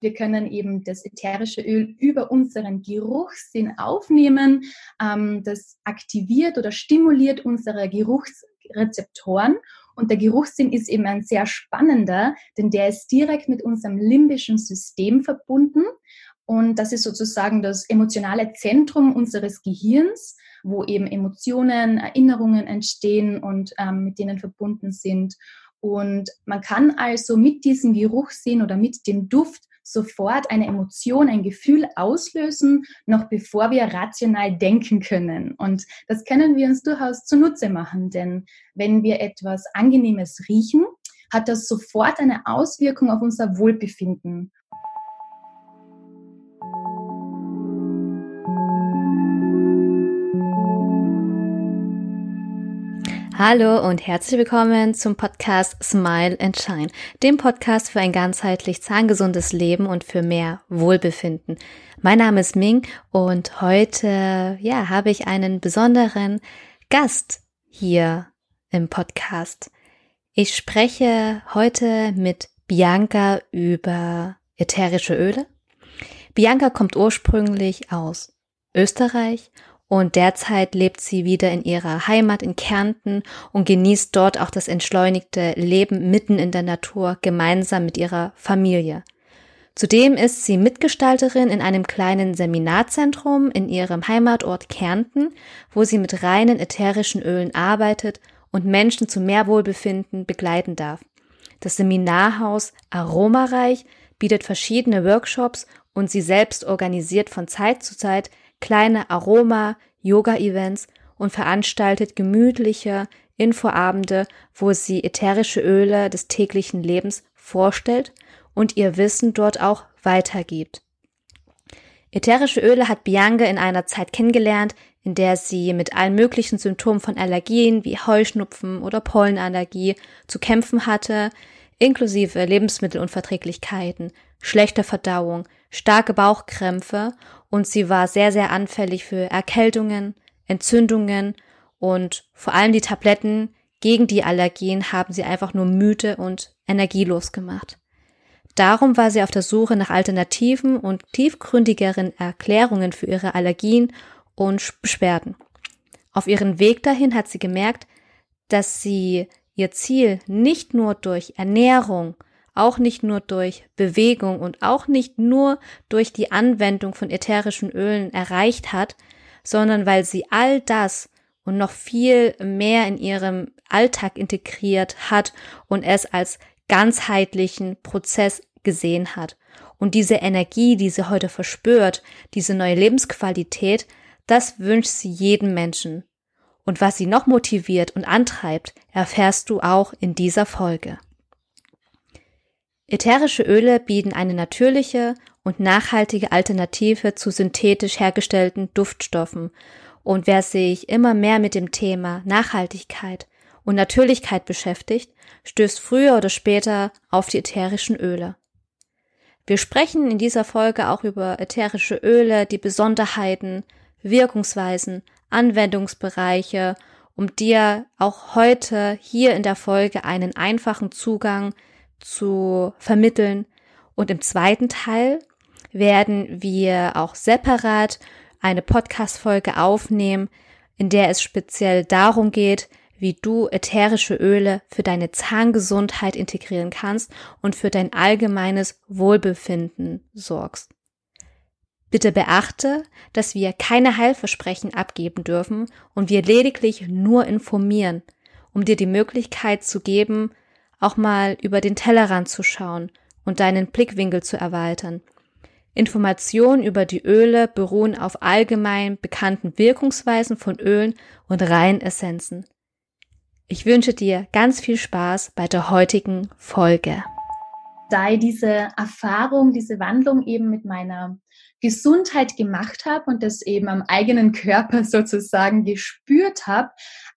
Wir können eben das ätherische Öl über unseren Geruchssinn aufnehmen. Ähm, das aktiviert oder stimuliert unsere Geruchsrezeptoren. Und der Geruchssinn ist eben ein sehr spannender, denn der ist direkt mit unserem limbischen System verbunden. Und das ist sozusagen das emotionale Zentrum unseres Gehirns, wo eben Emotionen, Erinnerungen entstehen und ähm, mit denen verbunden sind. Und man kann also mit diesem Geruchssinn oder mit dem Duft sofort eine Emotion, ein Gefühl auslösen, noch bevor wir rational denken können. Und das können wir uns durchaus zunutze machen, denn wenn wir etwas Angenehmes riechen, hat das sofort eine Auswirkung auf unser Wohlbefinden. Hallo und herzlich willkommen zum Podcast Smile and Shine, dem Podcast für ein ganzheitlich zahngesundes Leben und für mehr Wohlbefinden. Mein Name ist Ming und heute, ja, habe ich einen besonderen Gast hier im Podcast. Ich spreche heute mit Bianca über ätherische Öle. Bianca kommt ursprünglich aus Österreich und derzeit lebt sie wieder in ihrer Heimat in Kärnten und genießt dort auch das entschleunigte Leben mitten in der Natur gemeinsam mit ihrer Familie. Zudem ist sie Mitgestalterin in einem kleinen Seminarzentrum in ihrem Heimatort Kärnten, wo sie mit reinen ätherischen Ölen arbeitet und Menschen zu mehr Wohlbefinden begleiten darf. Das Seminarhaus Aromareich bietet verschiedene Workshops und sie selbst organisiert von Zeit zu Zeit kleine Aroma-Yoga-Events und veranstaltet gemütliche Infoabende, wo sie ätherische Öle des täglichen Lebens vorstellt und ihr Wissen dort auch weitergibt. Ätherische Öle hat Bianca in einer Zeit kennengelernt, in der sie mit allen möglichen Symptomen von Allergien wie Heuschnupfen oder Pollenallergie zu kämpfen hatte, inklusive Lebensmittelunverträglichkeiten, schlechter Verdauung, starke Bauchkrämpfe und sie war sehr, sehr anfällig für Erkältungen, Entzündungen und vor allem die Tabletten gegen die Allergien haben sie einfach nur müde und energielos gemacht. Darum war sie auf der Suche nach alternativen und tiefgründigeren Erklärungen für ihre Allergien und Beschwerden. Auf ihren Weg dahin hat sie gemerkt, dass sie ihr Ziel nicht nur durch Ernährung auch nicht nur durch Bewegung und auch nicht nur durch die Anwendung von ätherischen Ölen erreicht hat, sondern weil sie all das und noch viel mehr in ihrem Alltag integriert hat und es als ganzheitlichen Prozess gesehen hat. Und diese Energie, die sie heute verspürt, diese neue Lebensqualität, das wünscht sie jedem Menschen. Und was sie noch motiviert und antreibt, erfährst du auch in dieser Folge. Ätherische Öle bieten eine natürliche und nachhaltige Alternative zu synthetisch hergestellten Duftstoffen. Und wer sich immer mehr mit dem Thema Nachhaltigkeit und Natürlichkeit beschäftigt, stößt früher oder später auf die ätherischen Öle. Wir sprechen in dieser Folge auch über ätherische Öle, die Besonderheiten, Wirkungsweisen, Anwendungsbereiche, um dir auch heute hier in der Folge einen einfachen Zugang zu vermitteln. Und im zweiten Teil werden wir auch separat eine Podcast-Folge aufnehmen, in der es speziell darum geht, wie du ätherische Öle für deine Zahngesundheit integrieren kannst und für dein allgemeines Wohlbefinden sorgst. Bitte beachte, dass wir keine Heilversprechen abgeben dürfen und wir lediglich nur informieren, um dir die Möglichkeit zu geben, auch mal über den Tellerrand zu schauen und deinen Blickwinkel zu erweitern. Informationen über die Öle beruhen auf allgemein bekannten Wirkungsweisen von Ölen und Reinessenzen. Ich wünsche dir ganz viel Spaß bei der heutigen Folge. Da ich diese Erfahrung, diese Wandlung eben mit meiner Gesundheit gemacht habe und das eben am eigenen Körper sozusagen gespürt habe,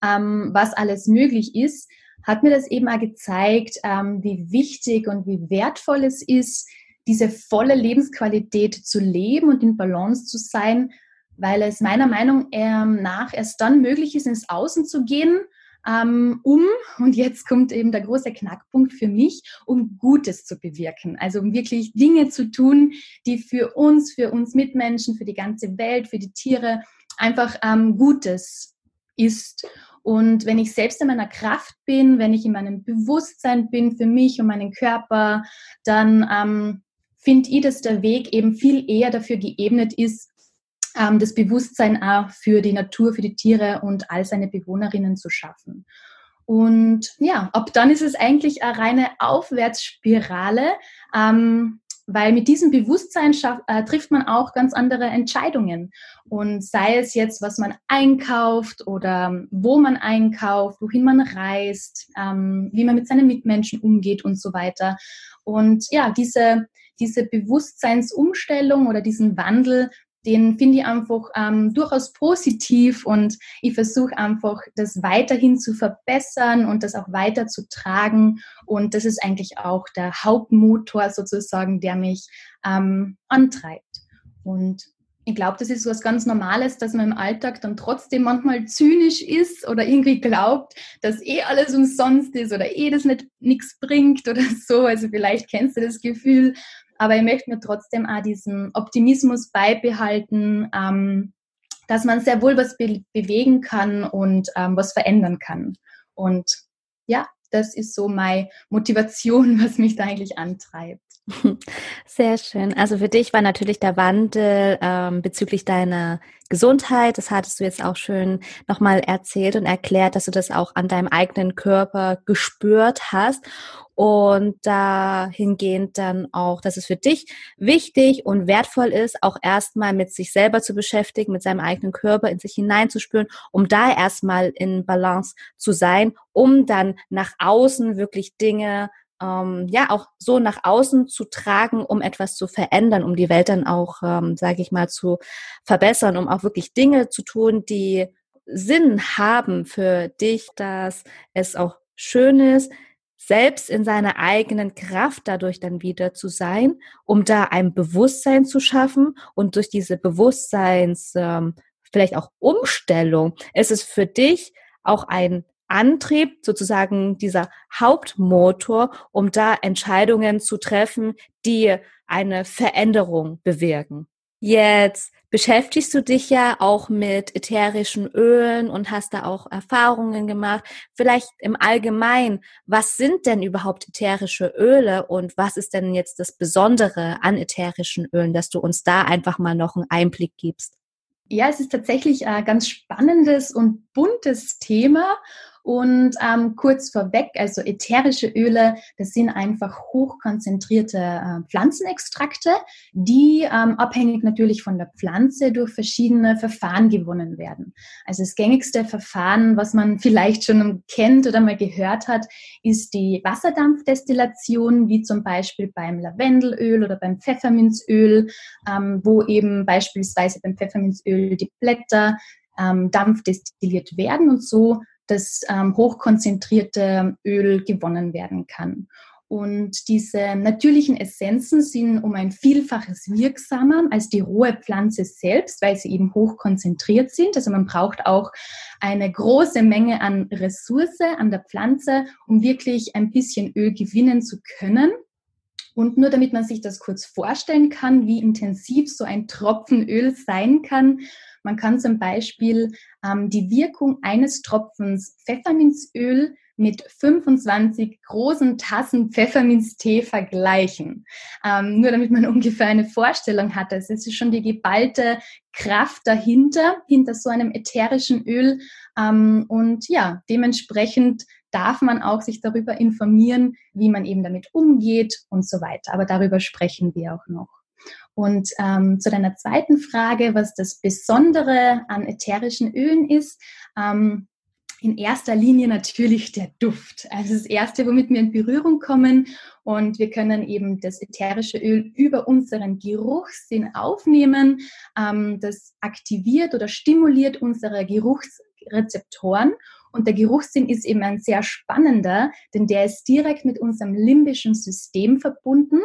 ähm, was alles möglich ist, hat mir das eben auch gezeigt, ähm, wie wichtig und wie wertvoll es ist, diese volle Lebensqualität zu leben und in Balance zu sein, weil es meiner Meinung ähm, nach erst dann möglich ist, ins Außen zu gehen, ähm, um, und jetzt kommt eben der große Knackpunkt für mich, um Gutes zu bewirken. Also um wirklich Dinge zu tun, die für uns, für uns Mitmenschen, für die ganze Welt, für die Tiere einfach ähm, Gutes ist. Und wenn ich selbst in meiner Kraft bin, wenn ich in meinem Bewusstsein bin für mich und meinen Körper, dann ähm, finde ich, dass der Weg eben viel eher dafür geebnet ist, ähm, das Bewusstsein auch für die Natur, für die Tiere und all seine Bewohnerinnen zu schaffen. Und ja, ab dann ist es eigentlich eine reine Aufwärtsspirale, ähm, weil mit diesem Bewusstsein schaff, äh, trifft man auch ganz andere Entscheidungen. Und sei es jetzt, was man einkauft oder wo man einkauft, wohin man reist, ähm, wie man mit seinen Mitmenschen umgeht und so weiter. Und ja, diese, diese Bewusstseinsumstellung oder diesen Wandel, den finde ich einfach ähm, durchaus positiv und ich versuche einfach, das weiterhin zu verbessern und das auch weiter zu tragen. Und das ist eigentlich auch der Hauptmotor sozusagen, der mich ähm, antreibt. Und ich glaube, das ist was ganz Normales, dass man im Alltag dann trotzdem manchmal zynisch ist oder irgendwie glaubt, dass eh alles umsonst ist oder eh das nicht nichts bringt oder so. Also vielleicht kennst du das Gefühl, aber ich möchte mir trotzdem auch diesen Optimismus beibehalten, ähm, dass man sehr wohl was be bewegen kann und ähm, was verändern kann. Und ja, das ist so meine Motivation, was mich da eigentlich antreibt. Sehr schön. Also für dich war natürlich der Wandel ähm, bezüglich deiner Gesundheit, das hattest du jetzt auch schön nochmal erzählt und erklärt, dass du das auch an deinem eigenen Körper gespürt hast und dahingehend dann auch, dass es für dich wichtig und wertvoll ist, auch erstmal mit sich selber zu beschäftigen, mit seinem eigenen Körper in sich hineinzuspüren, um da erstmal in Balance zu sein, um dann nach außen wirklich Dinge ähm, ja auch so nach außen zu tragen, um etwas zu verändern, um die Welt dann auch, ähm, sage ich mal, zu verbessern, um auch wirklich Dinge zu tun, die Sinn haben für dich, dass es auch schön ist, selbst in seiner eigenen Kraft dadurch dann wieder zu sein, um da ein Bewusstsein zu schaffen und durch diese Bewusstseins ähm, vielleicht auch Umstellung ist es für dich auch ein Antrieb, sozusagen dieser Hauptmotor, um da Entscheidungen zu treffen, die eine Veränderung bewirken. Jetzt beschäftigst du dich ja auch mit ätherischen Ölen und hast da auch Erfahrungen gemacht. Vielleicht im Allgemeinen, was sind denn überhaupt ätherische Öle und was ist denn jetzt das Besondere an ätherischen Ölen, dass du uns da einfach mal noch einen Einblick gibst? Ja, es ist tatsächlich ein ganz spannendes und buntes Thema und ähm, kurz vorweg, also ätherische Öle, das sind einfach hochkonzentrierte äh, Pflanzenextrakte, die ähm, abhängig natürlich von der Pflanze durch verschiedene Verfahren gewonnen werden. Also das gängigste Verfahren, was man vielleicht schon kennt oder mal gehört hat, ist die Wasserdampfdestillation, wie zum Beispiel beim Lavendelöl oder beim Pfefferminzöl, ähm, wo eben beispielsweise beim Pfefferminzöl die Blätter ähm, dampfdestilliert werden und so das ähm, hochkonzentrierte Öl gewonnen werden kann. Und diese natürlichen Essenzen sind um ein Vielfaches wirksamer als die rohe Pflanze selbst, weil sie eben hochkonzentriert sind. Also man braucht auch eine große Menge an Ressource an der Pflanze, um wirklich ein bisschen Öl gewinnen zu können. Und nur damit man sich das kurz vorstellen kann, wie intensiv so ein Tropfen Öl sein kann, man kann zum Beispiel ähm, die Wirkung eines Tropfens Pfefferminzöl mit 25 großen Tassen Pfefferminztee vergleichen. Ähm, nur damit man ungefähr eine Vorstellung hat. Also es ist schon die geballte Kraft dahinter, hinter so einem ätherischen Öl. Ähm, und ja, dementsprechend darf man auch sich darüber informieren, wie man eben damit umgeht und so weiter. Aber darüber sprechen wir auch noch. Und ähm, zu deiner zweiten Frage, was das Besondere an ätherischen Ölen ist, ähm, in erster Linie natürlich der Duft. Also das Erste, womit wir in Berührung kommen. Und wir können eben das ätherische Öl über unseren Geruchssinn aufnehmen. Ähm, das aktiviert oder stimuliert unsere Geruchsrezeptoren. Und der Geruchssinn ist eben ein sehr spannender, denn der ist direkt mit unserem limbischen System verbunden.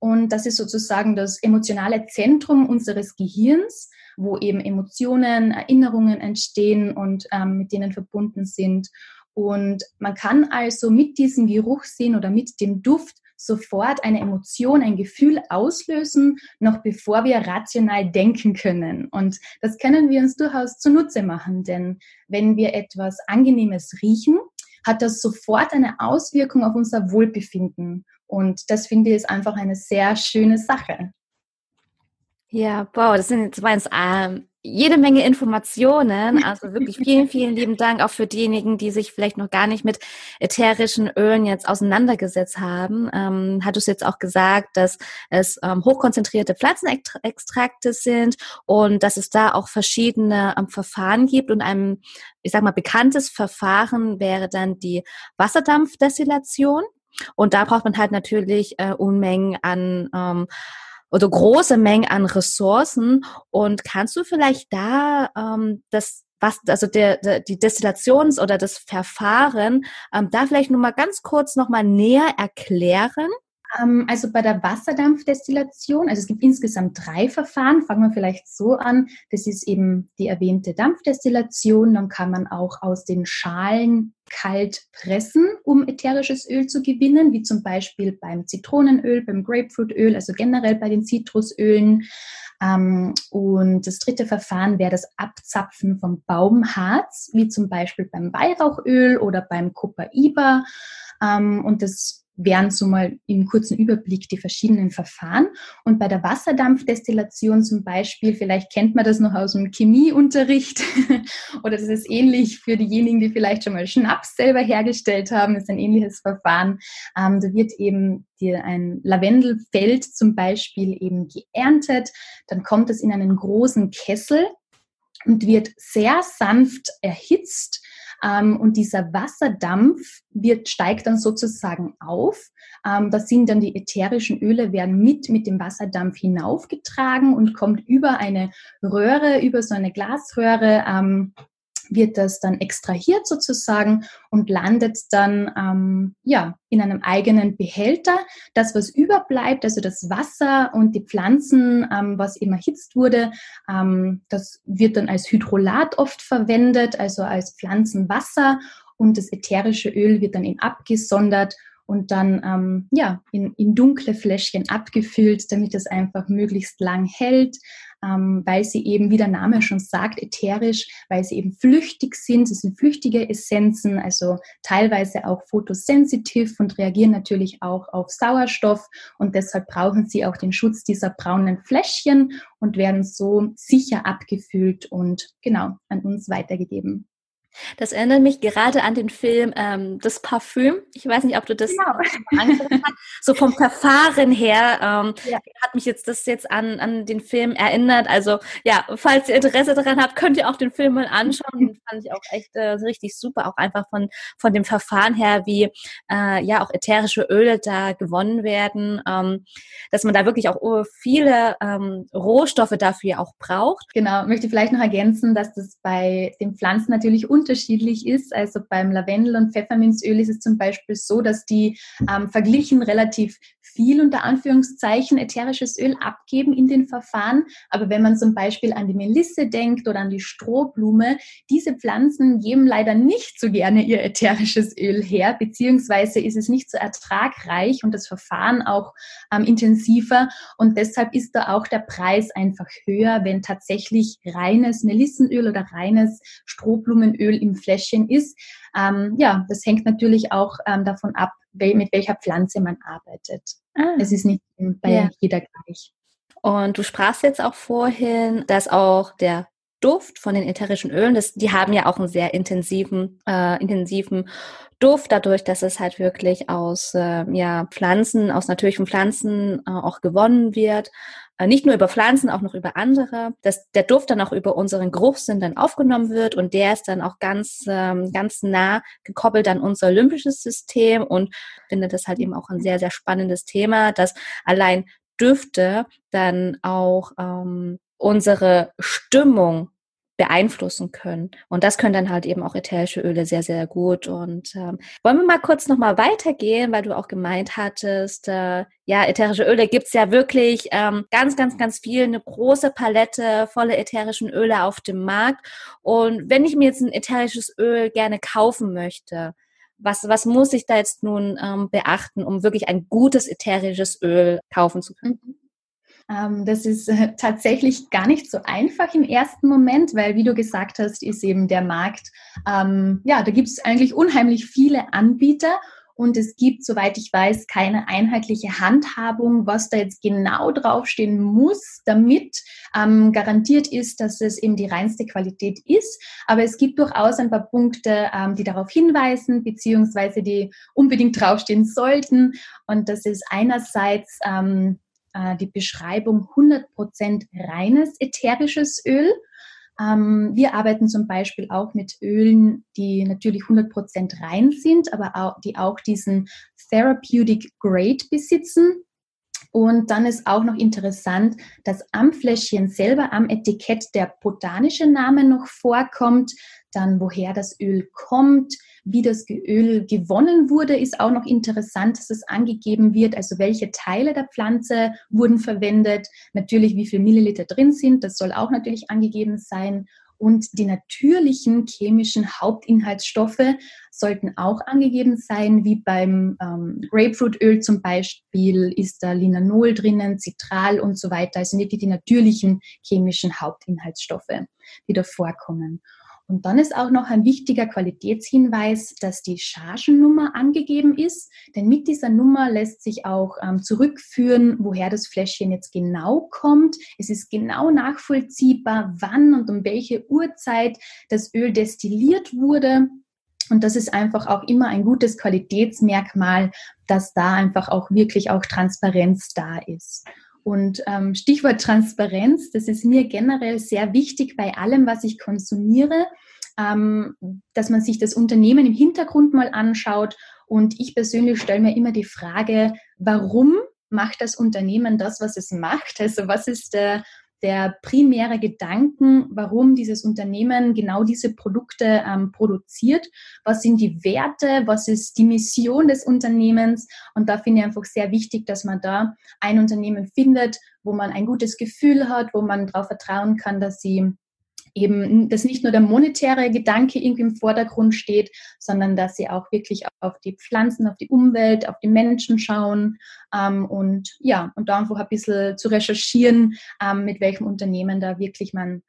Und das ist sozusagen das emotionale Zentrum unseres Gehirns, wo eben Emotionen, Erinnerungen entstehen und ähm, mit denen verbunden sind. Und man kann also mit diesem Geruchssinn oder mit dem Duft sofort eine Emotion, ein Gefühl auslösen, noch bevor wir rational denken können. Und das können wir uns durchaus zunutze machen, denn wenn wir etwas Angenehmes riechen, hat das sofort eine Auswirkung auf unser Wohlbefinden. Und das finde ich ist einfach eine sehr schöne Sache. Ja, wow, das sind jetzt meins ähm, jede Menge Informationen. Also wirklich vielen, vielen lieben Dank auch für diejenigen, die sich vielleicht noch gar nicht mit ätherischen Ölen jetzt auseinandergesetzt haben. Ähm, hat es jetzt auch gesagt, dass es ähm, hochkonzentrierte Pflanzenextrakte sind und dass es da auch verschiedene ähm, Verfahren gibt und ein, ich sag mal, bekanntes Verfahren wäre dann die Wasserdampfdestillation. Und da braucht man halt natürlich äh, Unmengen an ähm, oder große Mengen an Ressourcen. Und kannst du vielleicht da ähm, das was, also der, der, die Destillations- oder das Verfahren, ähm, da vielleicht nur mal ganz kurz noch mal näher erklären? Ähm, also bei der Wasserdampfdestillation, also es gibt insgesamt drei Verfahren. Fangen wir vielleicht so an. Das ist eben die erwähnte Dampfdestillation. Dann kann man auch aus den Schalen kalt pressen, um ätherisches Öl zu gewinnen, wie zum Beispiel beim Zitronenöl, beim Grapefruitöl, also generell bei den Zitrusölen. Ähm, und das dritte Verfahren wäre das Abzapfen vom Baumharz, wie zum Beispiel beim Weihrauchöl oder beim Copaiba. Ähm, und das wären so mal im kurzen Überblick die verschiedenen Verfahren. Und bei der Wasserdampfdestillation zum Beispiel, vielleicht kennt man das noch aus dem Chemieunterricht oder das ist ähnlich für diejenigen, die vielleicht schon mal Schnaps selber hergestellt haben, das ist ein ähnliches Verfahren. Ähm, da wird eben die, ein Lavendelfeld zum Beispiel eben geerntet, dann kommt es in einen großen Kessel und wird sehr sanft erhitzt und dieser Wasserdampf wird, steigt dann sozusagen auf. Ähm, das sind dann die ätherischen Öle, werden mit mit dem Wasserdampf hinaufgetragen und kommt über eine Röhre, über so eine Glasröhre ähm, wird das dann extrahiert sozusagen und landet dann ähm, ja in einem eigenen Behälter. Das, was überbleibt, also das Wasser und die Pflanzen, ähm, was eben erhitzt wurde, ähm, das wird dann als Hydrolat oft verwendet, also als Pflanzenwasser und das ätherische Öl wird dann eben abgesondert und dann ähm, ja, in, in dunkle Fläschchen abgefüllt, damit es einfach möglichst lang hält, ähm, weil sie eben, wie der Name schon sagt, ätherisch, weil sie eben flüchtig sind. Sie sind flüchtige Essenzen, also teilweise auch photosensitiv und reagieren natürlich auch auf Sauerstoff und deshalb brauchen sie auch den Schutz dieser braunen Fläschchen und werden so sicher abgefüllt und genau an uns weitergegeben. Das erinnert mich gerade an den Film ähm, Das Parfüm. Ich weiß nicht, ob du das genau. hast. So vom Verfahren her ähm, ja. hat mich jetzt das jetzt an, an den Film erinnert. Also ja, falls ihr Interesse daran habt, könnt ihr auch den Film mal anschauen. Den fand ich auch echt äh, richtig super, auch einfach von, von dem Verfahren her, wie äh, ja auch ätherische Öle da gewonnen werden, ähm, dass man da wirklich auch oh, viele ähm, Rohstoffe dafür auch braucht. Genau, möchte vielleicht noch ergänzen, dass das bei den Pflanzen natürlich unterschiedlich ist. Also beim Lavendel- und Pfefferminzöl ist es zum Beispiel so, dass die ähm, verglichen relativ viel unter Anführungszeichen ätherisches Öl abgeben in den Verfahren. Aber wenn man zum Beispiel an die Melisse denkt oder an die Strohblume, diese Pflanzen geben leider nicht so gerne ihr ätherisches Öl her, beziehungsweise ist es nicht so ertragreich und das Verfahren auch ähm, intensiver. Und deshalb ist da auch der Preis einfach höher, wenn tatsächlich reines Melissenöl oder reines Strohblumenöl im Fläschchen ist. Ähm, ja, das hängt natürlich auch ähm, davon ab, mit welcher Pflanze man arbeitet. Ah. Es ist nicht bei ja. jeder gleich. Und du sprachst jetzt auch vorhin, dass auch der Duft von den ätherischen Ölen, das, die haben ja auch einen sehr intensiven, äh, intensiven Duft, dadurch, dass es halt wirklich aus äh, ja, Pflanzen, aus natürlichen Pflanzen äh, auch gewonnen wird. Äh, nicht nur über Pflanzen, auch noch über andere, dass der Duft dann auch über unseren Geruchssinn dann aufgenommen wird und der ist dann auch ganz, ähm, ganz nah gekoppelt an unser olympisches System und finde das halt eben auch ein sehr, sehr spannendes Thema, dass allein Düfte dann auch ähm, unsere Stimmung beeinflussen können. Und das können dann halt eben auch ätherische Öle sehr, sehr gut. Und ähm, wollen wir mal kurz nochmal weitergehen, weil du auch gemeint hattest, äh, ja, ätherische Öle gibt's ja wirklich ähm, ganz, ganz, ganz viel, eine große Palette volle ätherischen Öle auf dem Markt. Und wenn ich mir jetzt ein ätherisches Öl gerne kaufen möchte, was, was muss ich da jetzt nun ähm, beachten, um wirklich ein gutes ätherisches Öl kaufen zu können? Mhm. Ähm, das ist äh, tatsächlich gar nicht so einfach im ersten Moment, weil, wie du gesagt hast, ist eben der Markt, ähm, ja, da gibt es eigentlich unheimlich viele Anbieter und es gibt, soweit ich weiß, keine einheitliche Handhabung, was da jetzt genau draufstehen muss, damit ähm, garantiert ist, dass es eben die reinste Qualität ist. Aber es gibt durchaus ein paar Punkte, ähm, die darauf hinweisen, beziehungsweise die unbedingt draufstehen sollten. Und das ist einerseits ähm, äh, die Beschreibung 100% reines ätherisches Öl. Ähm, wir arbeiten zum Beispiel auch mit Ölen, die natürlich 100% rein sind, aber auch, die auch diesen Therapeutic Grade besitzen. Und dann ist auch noch interessant, dass am Fläschchen selber, am Etikett der botanische Name noch vorkommt, dann woher das Öl kommt, wie das Öl gewonnen wurde, ist auch noch interessant, dass es angegeben wird, also welche Teile der Pflanze wurden verwendet, natürlich wie viel Milliliter drin sind, das soll auch natürlich angegeben sein. Und die natürlichen chemischen Hauptinhaltsstoffe sollten auch angegeben sein, wie beim ähm, Grapefruitöl zum Beispiel ist da Linanol drinnen, Citral und so weiter, also wirklich die natürlichen chemischen Hauptinhaltsstoffe, die da vorkommen. Und dann ist auch noch ein wichtiger Qualitätshinweis, dass die Chargennummer angegeben ist, denn mit dieser Nummer lässt sich auch ähm, zurückführen, woher das Fläschchen jetzt genau kommt. Es ist genau nachvollziehbar, wann und um welche Uhrzeit das Öl destilliert wurde. Und das ist einfach auch immer ein gutes Qualitätsmerkmal, dass da einfach auch wirklich auch Transparenz da ist. Und ähm, Stichwort Transparenz, das ist mir generell sehr wichtig bei allem, was ich konsumiere, ähm, dass man sich das Unternehmen im Hintergrund mal anschaut. Und ich persönlich stelle mir immer die Frage, warum macht das Unternehmen das, was es macht? Also was ist der der primäre Gedanken, warum dieses Unternehmen genau diese Produkte ähm, produziert. Was sind die Werte? Was ist die Mission des Unternehmens? Und da finde ich einfach sehr wichtig, dass man da ein Unternehmen findet, wo man ein gutes Gefühl hat, wo man darauf vertrauen kann, dass sie eben, dass nicht nur der monetäre Gedanke irgendwie im Vordergrund steht, sondern dass sie auch wirklich auf die Pflanzen, auf die Umwelt, auf die Menschen schauen ähm, und ja, und da einfach ein bisschen zu recherchieren, ähm, mit welchem Unternehmen da wirklich man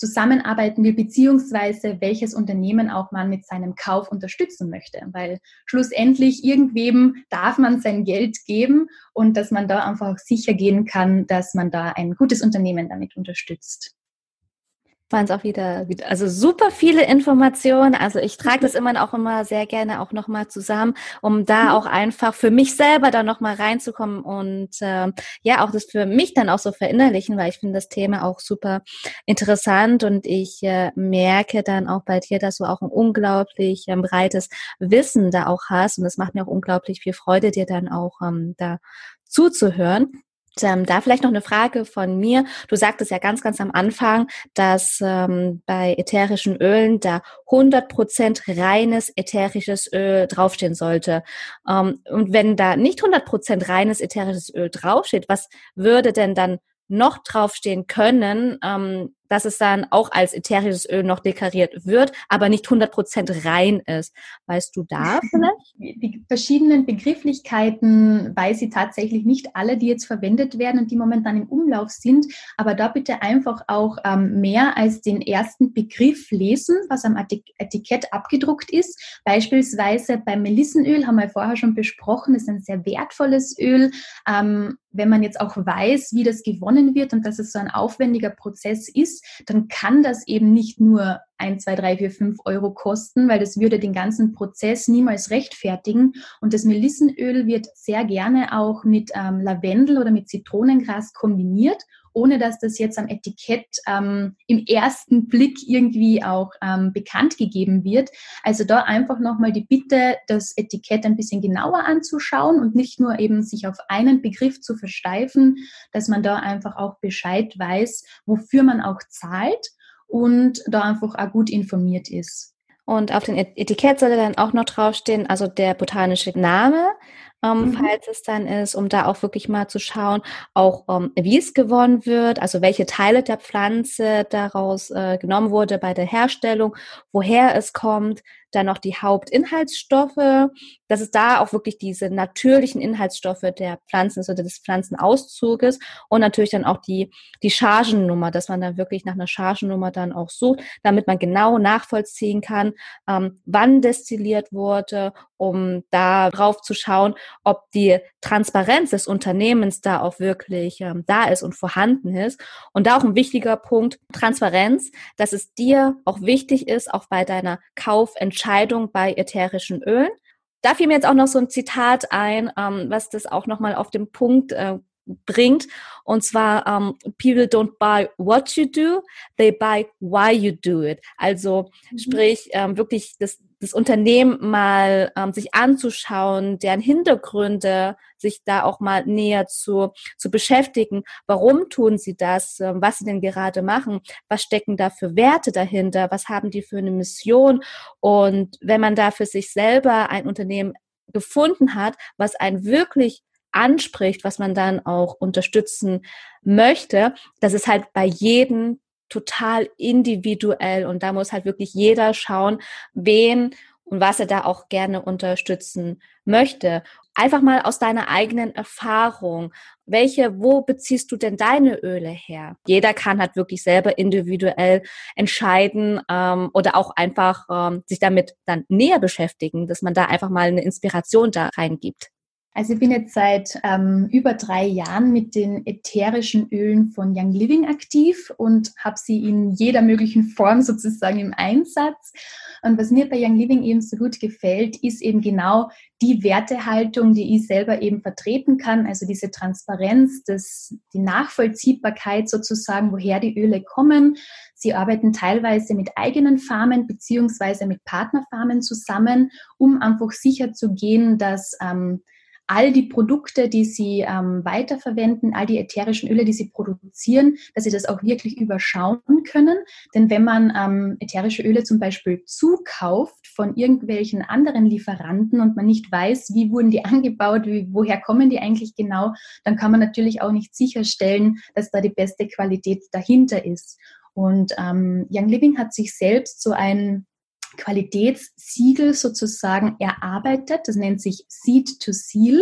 zusammenarbeiten will, beziehungsweise welches Unternehmen auch man mit seinem Kauf unterstützen möchte. Weil schlussendlich irgendwem darf man sein Geld geben und dass man da einfach sicher gehen kann, dass man da ein gutes Unternehmen damit unterstützt waren es auch wieder, also super viele Informationen. Also ich trage das immer auch immer sehr gerne auch nochmal zusammen, um da mhm. auch einfach für mich selber dann nochmal reinzukommen und äh, ja, auch das für mich dann auch so verinnerlichen, weil ich finde das Thema auch super interessant und ich äh, merke dann auch bei dir, dass du auch ein unglaublich ähm, breites Wissen da auch hast und es macht mir auch unglaublich viel Freude, dir dann auch ähm, da zuzuhören. Ähm, da vielleicht noch eine Frage von mir. Du sagtest ja ganz, ganz am Anfang, dass ähm, bei ätherischen Ölen da 100% reines ätherisches Öl draufstehen sollte. Ähm, und wenn da nicht 100% reines ätherisches Öl draufsteht, was würde denn dann noch draufstehen können, ähm, dass es dann auch als ätherisches Öl noch deklariert wird, aber nicht 100% rein ist. Weißt du da vielleicht? Die verschiedenen Begrifflichkeiten weiß ich tatsächlich nicht alle, die jetzt verwendet werden und die momentan im Umlauf sind. Aber da bitte einfach auch ähm, mehr als den ersten Begriff lesen, was am Etikett abgedruckt ist. Beispielsweise beim Melissenöl haben wir vorher schon besprochen, ist ein sehr wertvolles Öl. Ähm, wenn man jetzt auch weiß, wie das gewonnen wird und dass es so ein aufwendiger Prozess ist, dann kann das eben nicht nur 1, 2, 3, 4, 5 Euro kosten, weil das würde den ganzen Prozess niemals rechtfertigen. Und das Melissenöl wird sehr gerne auch mit ähm, Lavendel oder mit Zitronengras kombiniert ohne dass das jetzt am Etikett ähm, im ersten Blick irgendwie auch ähm, bekannt gegeben wird. Also da einfach nochmal die Bitte, das Etikett ein bisschen genauer anzuschauen und nicht nur eben sich auf einen Begriff zu versteifen, dass man da einfach auch Bescheid weiß, wofür man auch zahlt und da einfach auch gut informiert ist. Und auf dem Etikett sollte dann auch noch draufstehen, also der botanische Name, ähm, mhm. falls es dann ist, um da auch wirklich mal zu schauen, auch ähm, wie es gewonnen wird, also welche Teile der Pflanze daraus äh, genommen wurde bei der Herstellung, woher es kommt, dann noch die Hauptinhaltsstoffe, dass es da auch wirklich diese natürlichen Inhaltsstoffe der Pflanzen ist oder des Pflanzenauszuges und natürlich dann auch die, die Chargennummer, dass man dann wirklich nach einer Chargennummer dann auch sucht, damit man genau nachvollziehen kann, ähm, wann destilliert wurde, um darauf zu schauen, ob die Transparenz des Unternehmens da auch wirklich ähm, da ist und vorhanden ist. Und da auch ein wichtiger Punkt, Transparenz, dass es dir auch wichtig ist, auch bei deiner Kaufentscheidung bei ätherischen Ölen. Da fiel mir jetzt auch noch so ein Zitat ein, ähm, was das auch nochmal auf den Punkt äh, bringt. Und zwar, ähm, people don't buy what you do, they buy why you do it. Also mhm. sprich, ähm, wirklich das, das Unternehmen mal ähm, sich anzuschauen, deren Hintergründe, sich da auch mal näher zu, zu beschäftigen. Warum tun sie das? Ähm, was sie denn gerade machen? Was stecken da für Werte dahinter? Was haben die für eine Mission? Und wenn man da für sich selber ein Unternehmen gefunden hat, was einen wirklich anspricht, was man dann auch unterstützen möchte, das ist halt bei jedem total individuell und da muss halt wirklich jeder schauen, wen und was er da auch gerne unterstützen möchte. Einfach mal aus deiner eigenen Erfahrung. Welche, wo beziehst du denn deine Öle her? Jeder kann halt wirklich selber individuell entscheiden ähm, oder auch einfach ähm, sich damit dann näher beschäftigen, dass man da einfach mal eine Inspiration da reingibt. Also ich bin jetzt seit ähm, über drei Jahren mit den ätherischen Ölen von Young Living aktiv und habe sie in jeder möglichen Form sozusagen im Einsatz. Und was mir bei Young Living eben so gut gefällt, ist eben genau die Wertehaltung, die ich selber eben vertreten kann, also diese Transparenz, das, die Nachvollziehbarkeit sozusagen, woher die Öle kommen. Sie arbeiten teilweise mit eigenen Farmen beziehungsweise mit Partnerfarmen zusammen, um einfach sicher zu gehen, dass ähm, all die Produkte, die sie ähm, weiterverwenden, all die ätherischen Öle, die sie produzieren, dass sie das auch wirklich überschauen können. Denn wenn man ähm, ätherische Öle zum Beispiel zukauft von irgendwelchen anderen Lieferanten und man nicht weiß, wie wurden die angebaut, wie, woher kommen die eigentlich genau, dann kann man natürlich auch nicht sicherstellen, dass da die beste Qualität dahinter ist. Und ähm, Young Living hat sich selbst so ein Qualitätssiegel sozusagen erarbeitet. Das nennt sich Seed to Seal,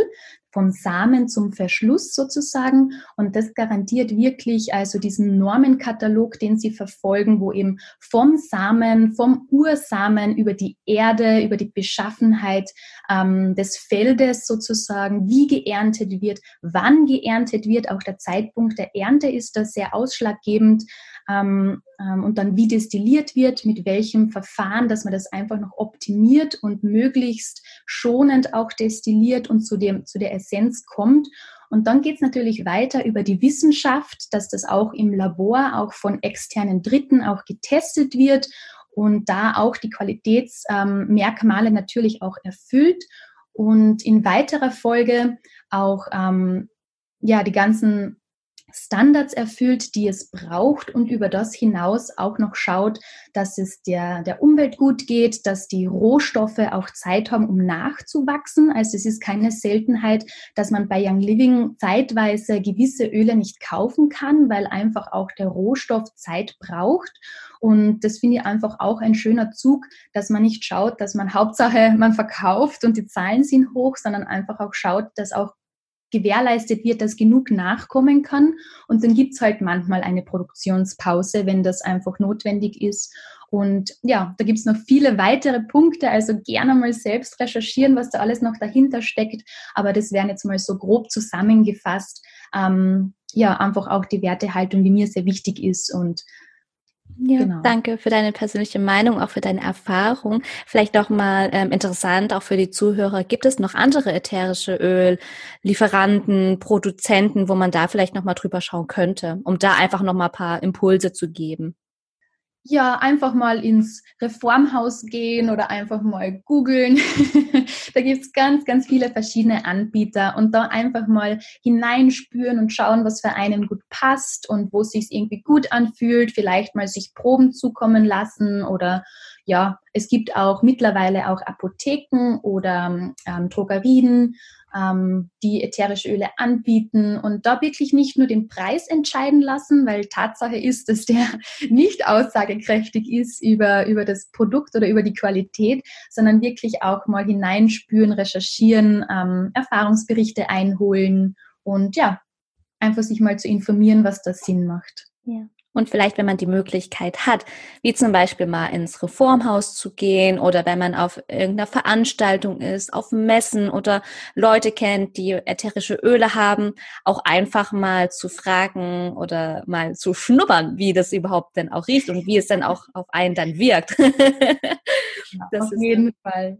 vom Samen zum Verschluss sozusagen. Und das garantiert wirklich also diesen Normenkatalog, den Sie verfolgen, wo eben vom Samen, vom Ursamen über die Erde, über die Beschaffenheit ähm, des Feldes sozusagen, wie geerntet wird, wann geerntet wird, auch der Zeitpunkt der Ernte ist da sehr ausschlaggebend ähm, ähm, und dann wie destilliert wird, mit welchem Verfahren, dass man das einfach noch optimiert und möglichst schonend auch destilliert und zu, dem, zu der Essenz kommt. Und dann geht es natürlich weiter über die Wissenschaft, dass das auch im Labor, auch von externen Dritten auch getestet wird und da auch die Qualitätsmerkmale ähm, natürlich auch erfüllt und in weiterer Folge auch ähm, ja die ganzen Standards erfüllt, die es braucht und über das hinaus auch noch schaut, dass es der, der Umwelt gut geht, dass die Rohstoffe auch Zeit haben, um nachzuwachsen. Also es ist keine Seltenheit, dass man bei Young Living zeitweise gewisse Öle nicht kaufen kann, weil einfach auch der Rohstoff Zeit braucht. Und das finde ich einfach auch ein schöner Zug, dass man nicht schaut, dass man Hauptsache man verkauft und die Zahlen sind hoch, sondern einfach auch schaut, dass auch gewährleistet wird, dass genug nachkommen kann. Und dann gibt's halt manchmal eine Produktionspause, wenn das einfach notwendig ist. Und ja, da gibt's noch viele weitere Punkte. Also gerne mal selbst recherchieren, was da alles noch dahinter steckt. Aber das wären jetzt mal so grob zusammengefasst. Ähm, ja, einfach auch die Wertehaltung, die mir sehr wichtig ist. Und ja, genau. danke für deine persönliche Meinung, auch für deine Erfahrung. Vielleicht noch mal ähm, interessant auch für die Zuhörer. Gibt es noch andere ätherische Öllieferanten, Produzenten, wo man da vielleicht noch mal drüber schauen könnte, um da einfach noch mal ein paar Impulse zu geben? Ja, einfach mal ins Reformhaus gehen oder einfach mal googeln. da gibt es ganz, ganz viele verschiedene Anbieter und da einfach mal hineinspüren und schauen, was für einen gut passt und wo es sich irgendwie gut anfühlt. Vielleicht mal sich Proben zukommen lassen oder ja, es gibt auch mittlerweile auch Apotheken oder ähm, Drogerien, ähm, die ätherische Öle anbieten und da wirklich nicht nur den Preis entscheiden lassen, weil Tatsache ist, dass der nicht aussagekräftig ist über, über das Produkt oder über die Qualität, sondern wirklich auch mal hineinspüren, recherchieren, ähm, Erfahrungsberichte einholen und ja, einfach sich mal zu informieren, was da Sinn macht. Ja. Und vielleicht, wenn man die Möglichkeit hat, wie zum Beispiel mal ins Reformhaus zu gehen oder wenn man auf irgendeiner Veranstaltung ist, auf Messen oder Leute kennt, die ätherische Öle haben, auch einfach mal zu fragen oder mal zu schnuppern, wie das überhaupt denn auch riecht und wie es dann auch auf einen dann wirkt. ja, auf jeden Fall.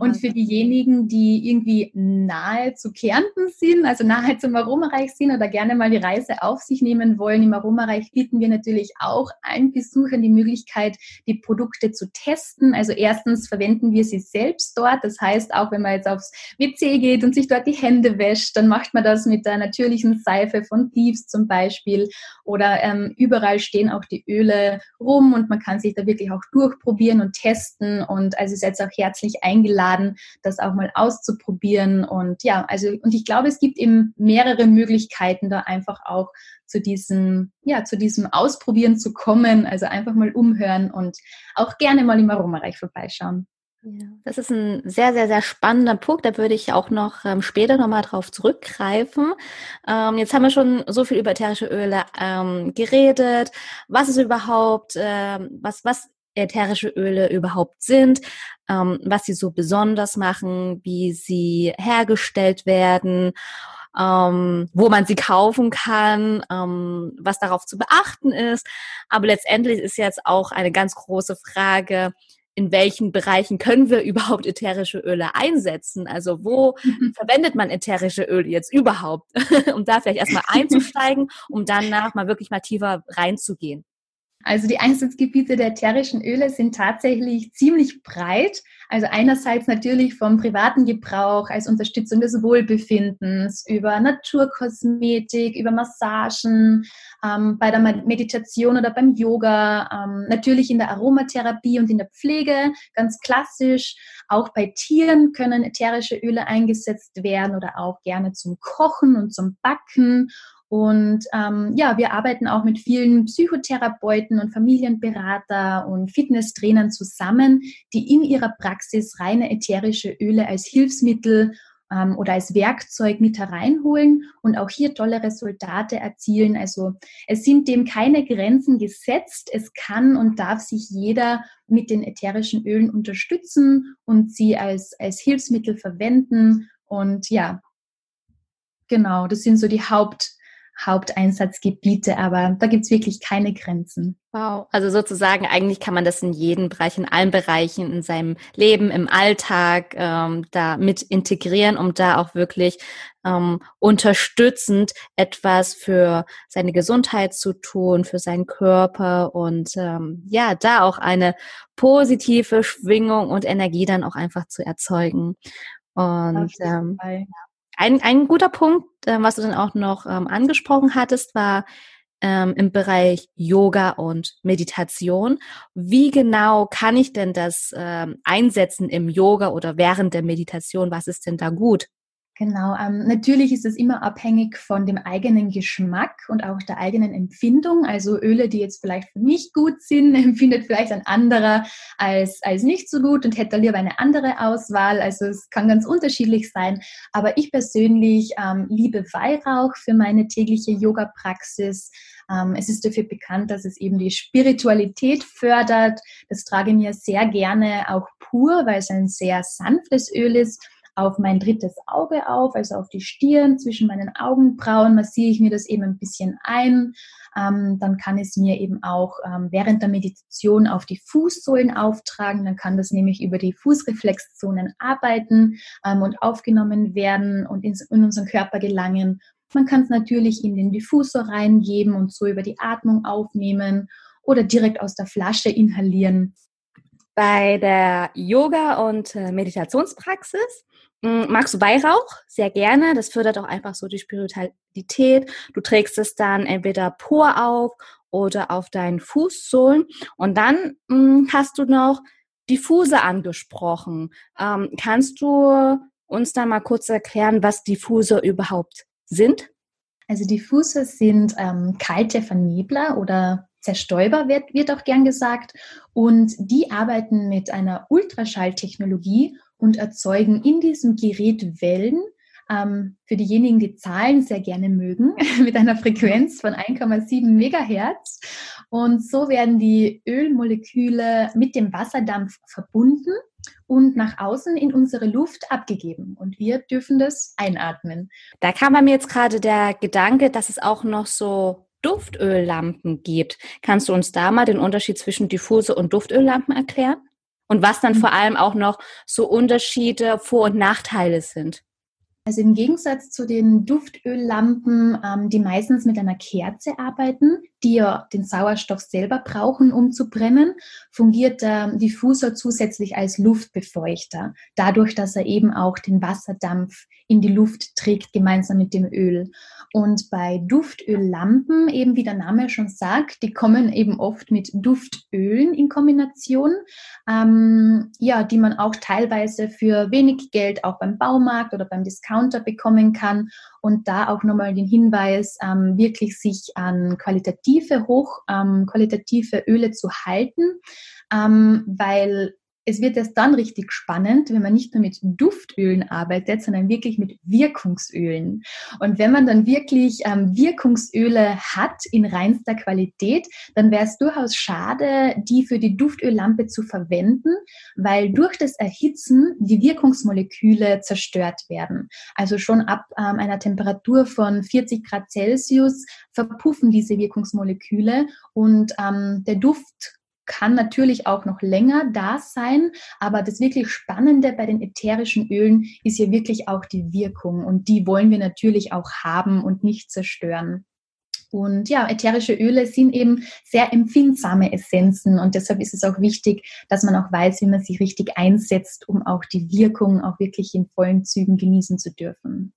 Und für diejenigen, die irgendwie nahe zu Kärnten sind, also nahe zum Aromareich sind oder gerne mal die Reise auf sich nehmen wollen, im Aromareich bieten wir natürlich auch allen Besuchern die Möglichkeit, die Produkte zu testen. Also erstens verwenden wir sie selbst dort. Das heißt, auch wenn man jetzt aufs WC geht und sich dort die Hände wäscht, dann macht man das mit der natürlichen Seife von Thieves zum Beispiel. Oder ähm, überall stehen auch die Öle rum und man kann sich da wirklich auch durchprobieren und testen. Und also ist jetzt auch herzlich eingeladen eingeladen, das auch mal auszuprobieren. Und ja, also, und ich glaube, es gibt eben mehrere Möglichkeiten, da einfach auch zu diesem, ja, zu diesem Ausprobieren zu kommen. Also einfach mal umhören und auch gerne mal im Aromareich vorbeischauen. Das ist ein sehr, sehr, sehr spannender Punkt. Da würde ich auch noch ähm, später nochmal drauf zurückgreifen. Ähm, jetzt haben wir schon so viel über ätherische Öle ähm, geredet. Was ist überhaupt, ähm, was, was ätherische Öle überhaupt sind, ähm, was sie so besonders machen, wie sie hergestellt werden, ähm, wo man sie kaufen kann, ähm, was darauf zu beachten ist. Aber letztendlich ist jetzt auch eine ganz große Frage, in welchen Bereichen können wir überhaupt ätherische Öle einsetzen? Also wo mhm. verwendet man ätherische Öle jetzt überhaupt? um da vielleicht erstmal einzusteigen, um danach mal wirklich mal tiefer reinzugehen. Also die Einsatzgebiete der ätherischen Öle sind tatsächlich ziemlich breit. Also einerseits natürlich vom privaten Gebrauch als Unterstützung des Wohlbefindens, über Naturkosmetik, über Massagen, ähm, bei der Meditation oder beim Yoga, ähm, natürlich in der Aromatherapie und in der Pflege, ganz klassisch. Auch bei Tieren können ätherische Öle eingesetzt werden oder auch gerne zum Kochen und zum Backen und ähm, ja, wir arbeiten auch mit vielen Psychotherapeuten und Familienberater und Fitnesstrainern zusammen, die in ihrer Praxis reine ätherische Öle als Hilfsmittel ähm, oder als Werkzeug mit hereinholen und auch hier tolle Resultate erzielen. Also es sind dem keine Grenzen gesetzt. Es kann und darf sich jeder mit den ätherischen Ölen unterstützen und sie als, als Hilfsmittel verwenden. Und ja, genau, das sind so die Haupt Haupteinsatzgebiete, aber da gibt's wirklich keine Grenzen. Wow, also sozusagen eigentlich kann man das in jedem Bereich, in allen Bereichen in seinem Leben, im Alltag ähm, da mit integrieren, um da auch wirklich ähm, unterstützend etwas für seine Gesundheit zu tun, für seinen Körper und ähm, ja, da auch eine positive Schwingung und Energie dann auch einfach zu erzeugen. Und ähm, ein, ein guter Punkt, was du dann auch noch ähm, angesprochen hattest, war ähm, im Bereich Yoga und Meditation. Wie genau kann ich denn das ähm, einsetzen im Yoga oder während der Meditation? Was ist denn da gut? Genau, ähm, natürlich ist es immer abhängig von dem eigenen Geschmack und auch der eigenen Empfindung. Also Öle, die jetzt vielleicht für mich gut sind, empfindet vielleicht ein anderer als, als nicht so gut und hätte lieber eine andere Auswahl. Also es kann ganz unterschiedlich sein. Aber ich persönlich ähm, liebe Weihrauch für meine tägliche Yoga-Praxis. Ähm, es ist dafür bekannt, dass es eben die Spiritualität fördert. Das trage ich mir sehr gerne auch pur, weil es ein sehr sanftes Öl ist auf mein drittes Auge auf, also auf die Stirn, zwischen meinen Augenbrauen massiere ich mir das eben ein bisschen ein. Ähm, dann kann es mir eben auch ähm, während der Meditation auf die Fußsohlen auftragen. Dann kann das nämlich über die Fußreflexzonen arbeiten ähm, und aufgenommen werden und in, in unseren Körper gelangen. Man kann es natürlich in den Diffusor reingeben und so über die Atmung aufnehmen oder direkt aus der Flasche inhalieren. Bei der Yoga- und äh, Meditationspraxis magst du Weihrauch? Sehr gerne. Das fördert auch einfach so die Spiritualität. Du trägst es dann entweder pur auf oder auf deinen Fußsohlen. Und dann mh, hm, hast du noch Diffuse angesprochen. Ähm, kannst du uns da mal kurz erklären, was Diffuse überhaupt sind? Also Diffuse sind ähm, kalte Vernebler oder Zerstäuber wird, wird auch gern gesagt. Und die arbeiten mit einer Ultraschalltechnologie und erzeugen in diesem Gerät Wellen, ähm, für diejenigen, die Zahlen sehr gerne mögen, mit einer Frequenz von 1,7 Megahertz. Und so werden die Ölmoleküle mit dem Wasserdampf verbunden und nach außen in unsere Luft abgegeben. Und wir dürfen das einatmen. Da kam bei mir jetzt gerade der Gedanke, dass es auch noch so Duftöllampen gibt. Kannst du uns da mal den Unterschied zwischen diffuse und Duftöllampen erklären? Und was dann mhm. vor allem auch noch so Unterschiede, Vor- und Nachteile sind? Also im Gegensatz zu den Duftöllampen, ähm, die meistens mit einer Kerze arbeiten, die ja den Sauerstoff selber brauchen, um zu brennen, fungiert der Diffusor zusätzlich als Luftbefeuchter, dadurch, dass er eben auch den Wasserdampf in die Luft trägt, gemeinsam mit dem Öl. Und bei Duftöllampen, eben wie der Name schon sagt, die kommen eben oft mit Duftölen in Kombination, ähm, ja, die man auch teilweise für wenig Geld auch beim Baumarkt oder beim Discounter bekommen kann. Und da auch nochmal den Hinweis, ähm, wirklich sich an qualitative, hoch ähm, Öle zu halten, ähm, weil es wird erst dann richtig spannend, wenn man nicht nur mit Duftölen arbeitet, sondern wirklich mit Wirkungsölen. Und wenn man dann wirklich ähm, Wirkungsöle hat in reinster Qualität, dann wäre es durchaus schade, die für die Duftöllampe zu verwenden, weil durch das Erhitzen die Wirkungsmoleküle zerstört werden. Also schon ab ähm, einer Temperatur von 40 Grad Celsius verpuffen diese Wirkungsmoleküle und ähm, der Duft kann natürlich auch noch länger da sein, aber das wirklich Spannende bei den ätherischen Ölen ist hier wirklich auch die Wirkung und die wollen wir natürlich auch haben und nicht zerstören. Und ja, ätherische Öle sind eben sehr empfindsame Essenzen und deshalb ist es auch wichtig, dass man auch weiß, wie man sie richtig einsetzt, um auch die Wirkung auch wirklich in vollen Zügen genießen zu dürfen.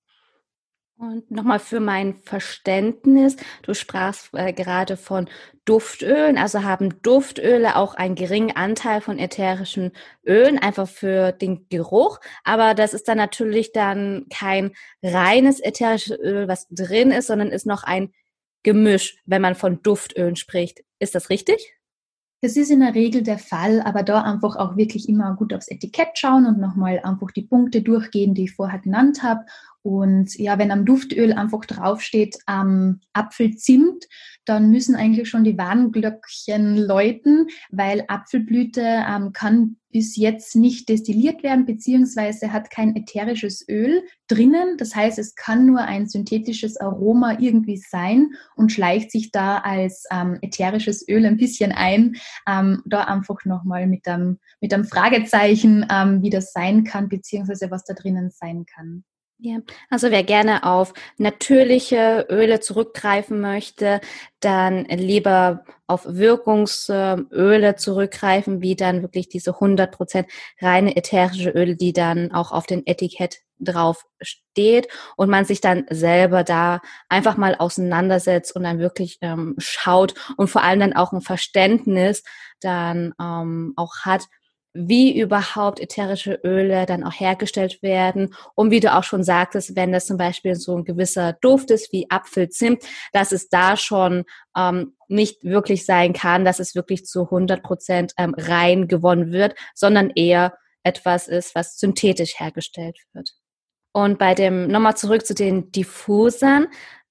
Und nochmal für mein Verständnis, du sprachst äh, gerade von Duftölen, also haben Duftöle auch einen geringen Anteil von ätherischen Ölen, einfach für den Geruch, aber das ist dann natürlich dann kein reines ätherisches Öl, was drin ist, sondern ist noch ein Gemisch, wenn man von Duftölen spricht. Ist das richtig? Das ist in der Regel der Fall, aber da einfach auch wirklich immer gut aufs Etikett schauen und nochmal einfach die Punkte durchgehen, die ich vorher genannt habe und ja, wenn am Duftöl einfach draufsteht ähm, Apfelzimt, dann müssen eigentlich schon die Warnglöckchen läuten, weil Apfelblüte ähm, kann bis jetzt nicht destilliert werden, beziehungsweise hat kein ätherisches Öl drinnen. Das heißt, es kann nur ein synthetisches Aroma irgendwie sein und schleicht sich da als ähm, ätherisches Öl ein bisschen ein. Ähm, da einfach nochmal mit einem, mit einem Fragezeichen, ähm, wie das sein kann, beziehungsweise was da drinnen sein kann. Ja, also wer gerne auf natürliche Öle zurückgreifen möchte, dann lieber auf Wirkungsöle zurückgreifen, wie dann wirklich diese 100% reine ätherische Öle, die dann auch auf den Etikett drauf steht und man sich dann selber da einfach mal auseinandersetzt und dann wirklich ähm, schaut und vor allem dann auch ein Verständnis dann ähm, auch hat, wie überhaupt ätherische Öle dann auch hergestellt werden. Und wie du auch schon sagtest, wenn das zum Beispiel so ein gewisser Duft ist wie Apfelzimt, dass es da schon ähm, nicht wirklich sein kann, dass es wirklich zu 100 Prozent ähm, rein gewonnen wird, sondern eher etwas ist, was synthetisch hergestellt wird. Und bei dem, nochmal zurück zu den Diffusern,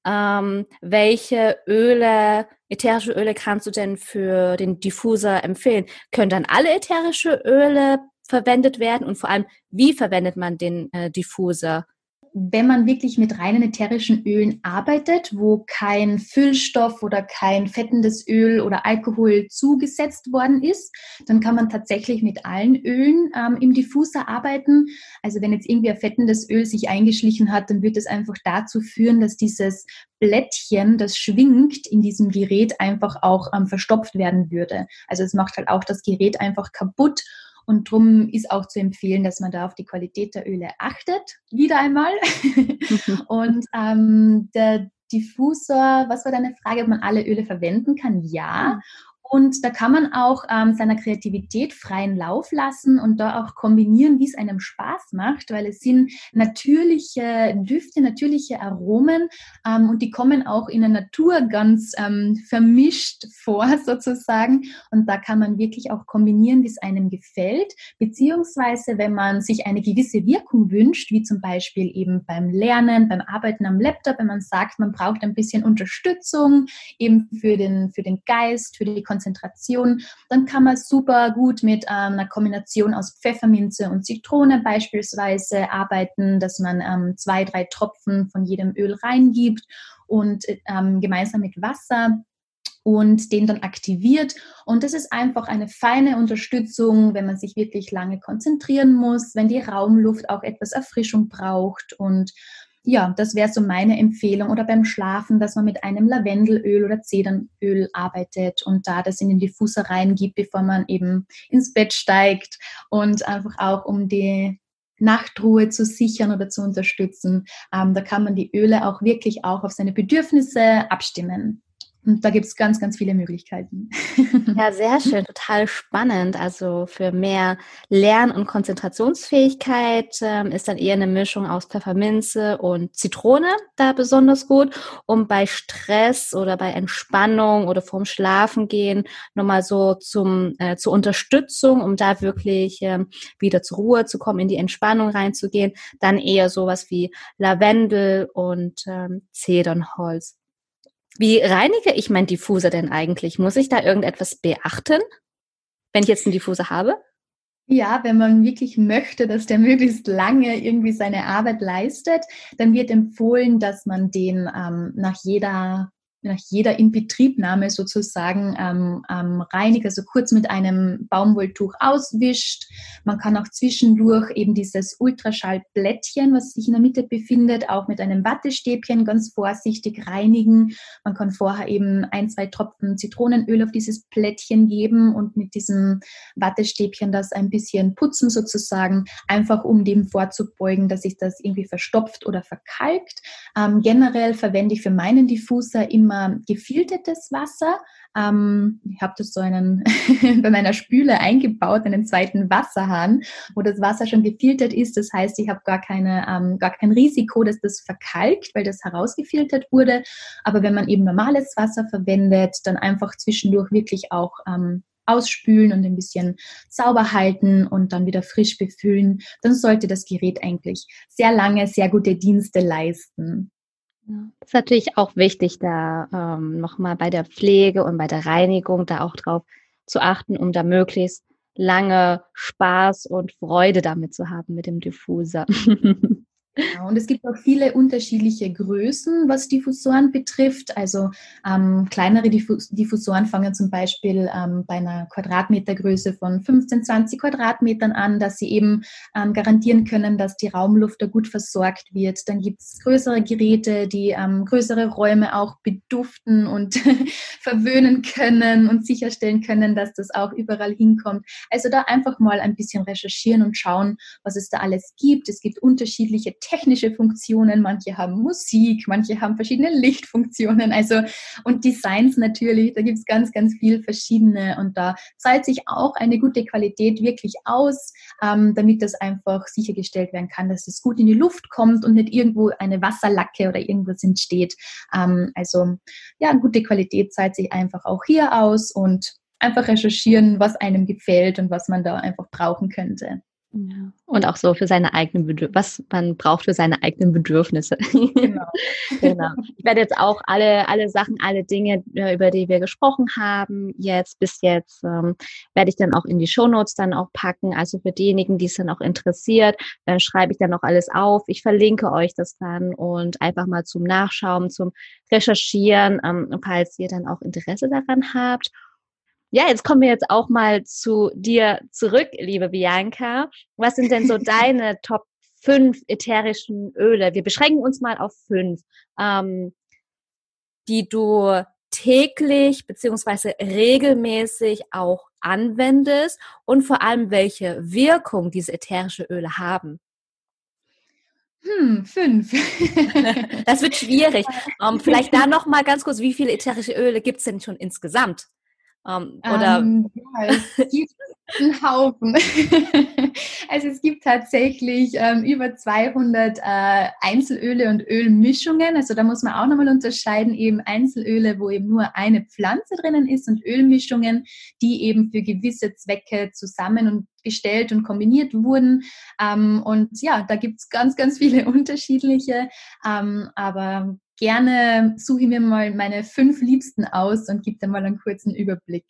ähm, welche Öle, ätherische Öle kannst du denn für den Diffuser empfehlen? Können dann alle ätherische Öle verwendet werden und vor allem, wie verwendet man den äh, Diffuser? Wenn man wirklich mit reinen ätherischen Ölen arbeitet, wo kein Füllstoff oder kein fettendes Öl oder Alkohol zugesetzt worden ist, dann kann man tatsächlich mit allen Ölen ähm, im Diffuser arbeiten. Also wenn jetzt irgendwie ein fettendes Öl sich eingeschlichen hat, dann wird es einfach dazu führen, dass dieses Blättchen, das schwingt in diesem Gerät, einfach auch ähm, verstopft werden würde. Also es macht halt auch das Gerät einfach kaputt und darum ist auch zu empfehlen, dass man da auf die Qualität der Öle achtet, wieder einmal. und ähm, der Diffusor, was war deine Frage, ob man alle Öle verwenden kann? Ja. Und da kann man auch ähm, seiner Kreativität freien Lauf lassen und da auch kombinieren, wie es einem Spaß macht, weil es sind natürliche Düfte, natürliche Aromen ähm, und die kommen auch in der Natur ganz ähm, vermischt vor sozusagen. Und da kann man wirklich auch kombinieren, wie es einem gefällt, beziehungsweise wenn man sich eine gewisse Wirkung wünscht, wie zum Beispiel eben beim Lernen, beim Arbeiten am Laptop, wenn man sagt, man braucht ein bisschen Unterstützung eben für den, für den Geist, für die Konzentration, Konzentration, dann kann man super gut mit ähm, einer Kombination aus Pfefferminze und Zitrone beispielsweise arbeiten, dass man ähm, zwei, drei Tropfen von jedem Öl reingibt und ähm, gemeinsam mit Wasser und den dann aktiviert. Und das ist einfach eine feine Unterstützung, wenn man sich wirklich lange konzentrieren muss, wenn die Raumluft auch etwas Erfrischung braucht und ja, das wäre so meine Empfehlung. Oder beim Schlafen, dass man mit einem Lavendelöl oder Zedernöl arbeitet und da das in den Diffuser reingibt, bevor man eben ins Bett steigt und einfach auch um die Nachtruhe zu sichern oder zu unterstützen. Ähm, da kann man die Öle auch wirklich auch auf seine Bedürfnisse abstimmen. Und da gibt es ganz, ganz viele Möglichkeiten. Ja, sehr schön, total spannend. Also für mehr Lern- und Konzentrationsfähigkeit ähm, ist dann eher eine Mischung aus Pfefferminze und Zitrone da besonders gut. Um bei Stress oder bei Entspannung oder vorm Schlafengehen nochmal so zum, äh, zur Unterstützung, um da wirklich ähm, wieder zur Ruhe zu kommen, in die Entspannung reinzugehen, dann eher sowas wie Lavendel und ähm, Zedernholz. Wie reinige ich meinen Diffuser denn eigentlich? Muss ich da irgendetwas beachten, wenn ich jetzt einen Diffuser habe? Ja, wenn man wirklich möchte, dass der möglichst lange irgendwie seine Arbeit leistet, dann wird empfohlen, dass man den ähm, nach jeder nach jeder Inbetriebnahme sozusagen ähm, ähm, reinigt, also kurz mit einem Baumwolltuch auswischt. Man kann auch zwischendurch eben dieses Ultraschallblättchen, was sich in der Mitte befindet, auch mit einem Wattestäbchen ganz vorsichtig reinigen. Man kann vorher eben ein, zwei Tropfen Zitronenöl auf dieses Plättchen geben und mit diesem Wattestäbchen das ein bisschen putzen sozusagen, einfach um dem vorzubeugen, dass sich das irgendwie verstopft oder verkalkt. Ähm, generell verwende ich für meinen Diffuser immer immer gefiltertes Wasser. Ähm, ich habe das so einen bei meiner Spüle eingebaut, einen zweiten Wasserhahn, wo das Wasser schon gefiltert ist. Das heißt, ich habe gar ähm, gar kein Risiko, dass das verkalkt, weil das herausgefiltert wurde. Aber wenn man eben normales Wasser verwendet, dann einfach zwischendurch wirklich auch ähm, ausspülen und ein bisschen sauber halten und dann wieder frisch befüllen, dann sollte das Gerät eigentlich sehr lange sehr gute Dienste leisten. Das ist natürlich auch wichtig, da ähm, nochmal bei der Pflege und bei der Reinigung da auch drauf zu achten, um da möglichst lange Spaß und Freude damit zu haben mit dem Diffuser. Genau, und es gibt auch viele unterschiedliche Größen, was Diffusoren betrifft. Also ähm, kleinere Diffus Diffusoren fangen zum Beispiel ähm, bei einer Quadratmetergröße von 15, 20 Quadratmetern an, dass sie eben ähm, garantieren können, dass die Raumluft da gut versorgt wird. Dann gibt es größere Geräte, die ähm, größere Räume auch beduften und verwöhnen können und sicherstellen können, dass das auch überall hinkommt. Also da einfach mal ein bisschen recherchieren und schauen, was es da alles gibt. Es gibt unterschiedliche technische Funktionen, manche haben Musik, manche haben verschiedene Lichtfunktionen, also und Designs natürlich, da gibt es ganz, ganz viel verschiedene und da zahlt sich auch eine gute Qualität wirklich aus, ähm, damit das einfach sichergestellt werden kann, dass es gut in die Luft kommt und nicht irgendwo eine Wasserlacke oder irgendwas entsteht. Ähm, also ja, gute Qualität zahlt sich einfach auch hier aus und einfach recherchieren, was einem gefällt und was man da einfach brauchen könnte. Ja. Und auch so für seine eigenen Bedürfnisse, was man braucht für seine eigenen Bedürfnisse. Genau. genau. Ich werde jetzt auch alle, alle Sachen, alle Dinge, äh, über die wir gesprochen haben, jetzt bis jetzt, ähm, werde ich dann auch in die Shownotes dann auch packen. Also für diejenigen, die es dann auch interessiert, dann schreibe ich dann auch alles auf. Ich verlinke euch das dann und einfach mal zum Nachschauen, zum Recherchieren, ähm, falls ihr dann auch Interesse daran habt. Ja, jetzt kommen wir jetzt auch mal zu dir zurück, liebe Bianca. Was sind denn so deine Top 5 ätherischen Öle? Wir beschränken uns mal auf fünf, ähm, die du täglich beziehungsweise regelmäßig auch anwendest und vor allem welche Wirkung diese ätherische Öle haben. Hm, fünf. das wird schwierig. Um, ähm, vielleicht da noch mal ganz kurz, wie viele ätherische Öle gibt es denn schon insgesamt? Ähm, oder ähm, ja, es gibt einen Haufen. also es gibt tatsächlich ähm, über 200 äh, Einzelöle und Ölmischungen. Also da muss man auch nochmal unterscheiden, eben Einzelöle, wo eben nur eine Pflanze drinnen ist und Ölmischungen, die eben für gewisse Zwecke zusammen und gestellt und kombiniert wurden. Ähm, und ja, da gibt es ganz, ganz viele unterschiedliche. Ähm, aber gerne suche ich mir mal meine fünf Liebsten aus und gebe dann mal einen kurzen Überblick.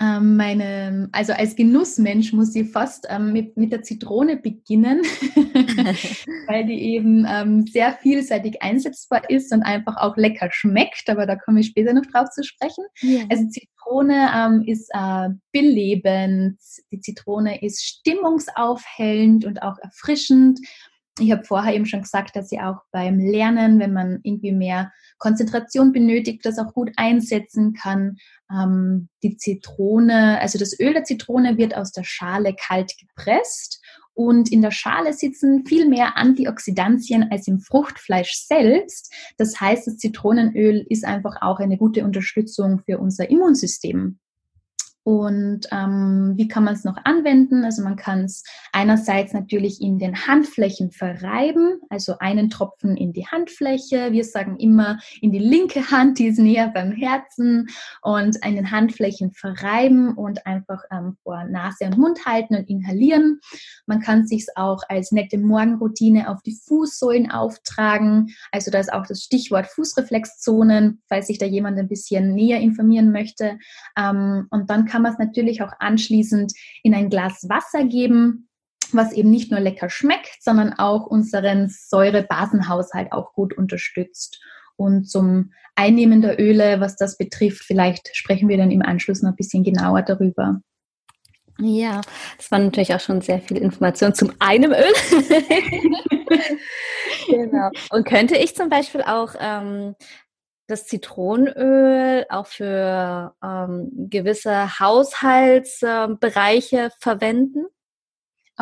Ähm, meine, also als Genussmensch muss ich fast ähm, mit, mit der Zitrone beginnen, weil die eben ähm, sehr vielseitig einsetzbar ist und einfach auch lecker schmeckt, aber da komme ich später noch drauf zu sprechen. Yeah. Also Zitrone ähm, ist äh, belebend, die Zitrone ist stimmungsaufhellend und auch erfrischend ich habe vorher eben schon gesagt, dass sie auch beim Lernen, wenn man irgendwie mehr Konzentration benötigt, das auch gut einsetzen kann. Ähm, die Zitrone, also das Öl der Zitrone wird aus der Schale kalt gepresst und in der Schale sitzen viel mehr Antioxidantien als im Fruchtfleisch selbst. Das heißt, das Zitronenöl ist einfach auch eine gute Unterstützung für unser Immunsystem. Und ähm, wie kann man es noch anwenden? Also man kann es einerseits natürlich in den Handflächen verreiben, also einen Tropfen in die Handfläche. Wir sagen immer in die linke Hand, die ist näher beim Herzen und in den Handflächen verreiben und einfach ähm, vor Nase und Mund halten und inhalieren. Man kann es sich auch als nette Morgenroutine auf die Fußsohlen auftragen. Also da ist auch das Stichwort Fußreflexzonen, falls sich da jemand ein bisschen näher informieren möchte. Ähm, und dann kann man es natürlich auch anschließend in ein Glas Wasser geben, was eben nicht nur lecker schmeckt, sondern auch unseren Säurebasenhaushalt auch gut unterstützt. Und zum Einnehmen der Öle, was das betrifft, vielleicht sprechen wir dann im Anschluss noch ein bisschen genauer darüber. Ja, das war natürlich auch schon sehr viel Information zum einem Öl. genau. Und könnte ich zum Beispiel auch ähm, das Zitronenöl auch für ähm, gewisse Haushaltsbereiche verwenden?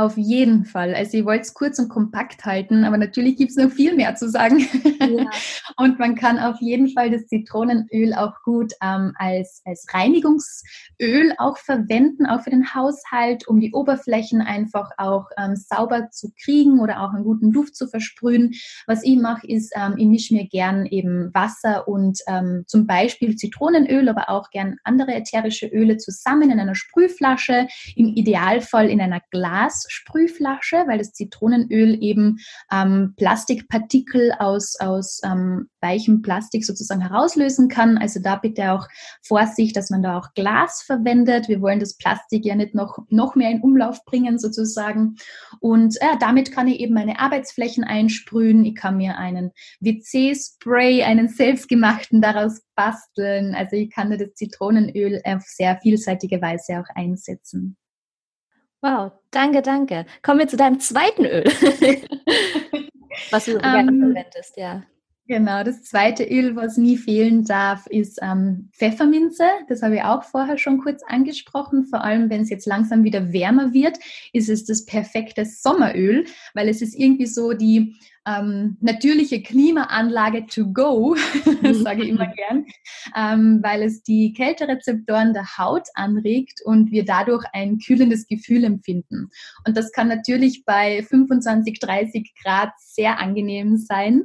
Auf jeden Fall. Also ich wollte es kurz und kompakt halten, aber natürlich gibt es noch viel mehr zu sagen. Ja. und man kann auf jeden Fall das Zitronenöl auch gut ähm, als, als Reinigungsöl auch verwenden, auch für den Haushalt, um die Oberflächen einfach auch ähm, sauber zu kriegen oder auch einen guten Duft zu versprühen. Was ich mache, ist, ähm, ich mische mir gern eben Wasser und ähm, zum Beispiel Zitronenöl, aber auch gern andere ätherische Öle zusammen in einer Sprühflasche, im Idealfall in einer Glas Sprühflasche, weil das Zitronenöl eben ähm, Plastikpartikel aus, aus ähm, weichem Plastik sozusagen herauslösen kann. Also da bitte auch Vorsicht, dass man da auch Glas verwendet. Wir wollen das Plastik ja nicht noch, noch mehr in Umlauf bringen sozusagen. Und äh, damit kann ich eben meine Arbeitsflächen einsprühen. Ich kann mir einen WC-Spray, einen selbstgemachten daraus basteln. Also ich kann das Zitronenöl auf sehr vielseitige Weise auch einsetzen. Wow, danke, danke. Kommen wir zu deinem zweiten Öl, was du gerne um, verwendest, ja. Genau, das zweite Öl, was nie fehlen darf, ist ähm, Pfefferminze. Das habe ich auch vorher schon kurz angesprochen. Vor allem, wenn es jetzt langsam wieder wärmer wird, ist es das perfekte Sommeröl, weil es ist irgendwie so die ähm, natürliche Klimaanlage to go, sage ich immer gern, ähm, weil es die Kälterezeptoren der Haut anregt und wir dadurch ein kühlendes Gefühl empfinden. Und das kann natürlich bei 25, 30 Grad sehr angenehm sein.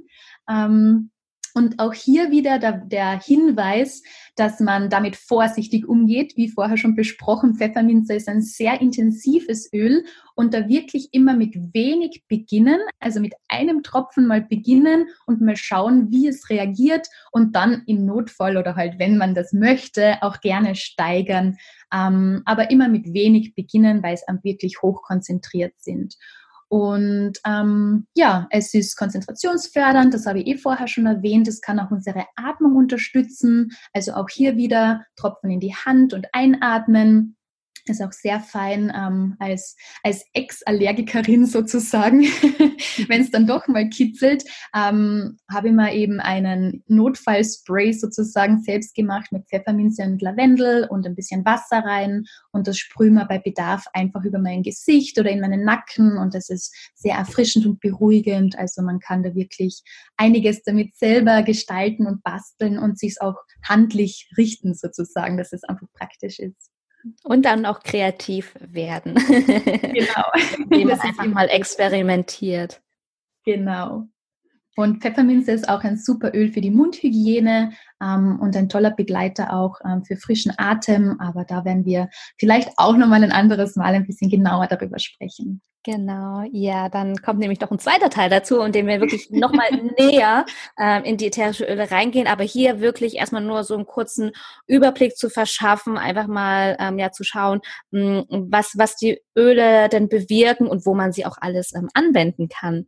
Ähm, Und auch hier wieder der, der, Hinweis, dass man damit vorsichtig umgeht. Wie vorher schon besprochen, Pfefferminze ist ein sehr intensives Öl und da wirklich immer mit wenig beginnen, also mit einem Tropfen mal beginnen und mal schauen, wie es reagiert und dann im Notfall oder halt, wenn man das möchte, auch gerne steigern, ähm, aber immer mit wenig beginnen, weil es wirklich hochkonzentriert sind. Und ähm, ja, es ist konzentrationsfördernd, das habe ich eh vorher schon erwähnt. Es kann auch unsere Atmung unterstützen. Also auch hier wieder Tropfen in die Hand und einatmen ist auch sehr fein ähm, als, als Ex-Allergikerin sozusagen. Wenn es dann doch mal kitzelt, ähm, habe ich mir eben einen Notfallspray sozusagen selbst gemacht mit Pfefferminze und Lavendel und ein bisschen Wasser rein und das sprühe wir bei Bedarf einfach über mein Gesicht oder in meinen Nacken und das ist sehr erfrischend und beruhigend. Also man kann da wirklich einiges damit selber gestalten und basteln und sich auch handlich richten sozusagen, dass es einfach praktisch ist. Und dann auch kreativ werden. Genau. Indem man einfach mal experimentiert. Genau. Und Pfefferminze ist auch ein super Öl für die Mundhygiene ähm, und ein toller Begleiter auch ähm, für frischen Atem. Aber da werden wir vielleicht auch nochmal ein anderes Mal ein bisschen genauer darüber sprechen. Genau, ja, dann kommt nämlich noch ein zweiter Teil dazu, in dem wir wirklich nochmal näher ähm, in die ätherische Öle reingehen, aber hier wirklich erstmal nur so einen kurzen Überblick zu verschaffen, einfach mal ähm, ja zu schauen, mh, hm, was, was die Öle denn bewirken und wo man sie auch alles ähm, anwenden kann.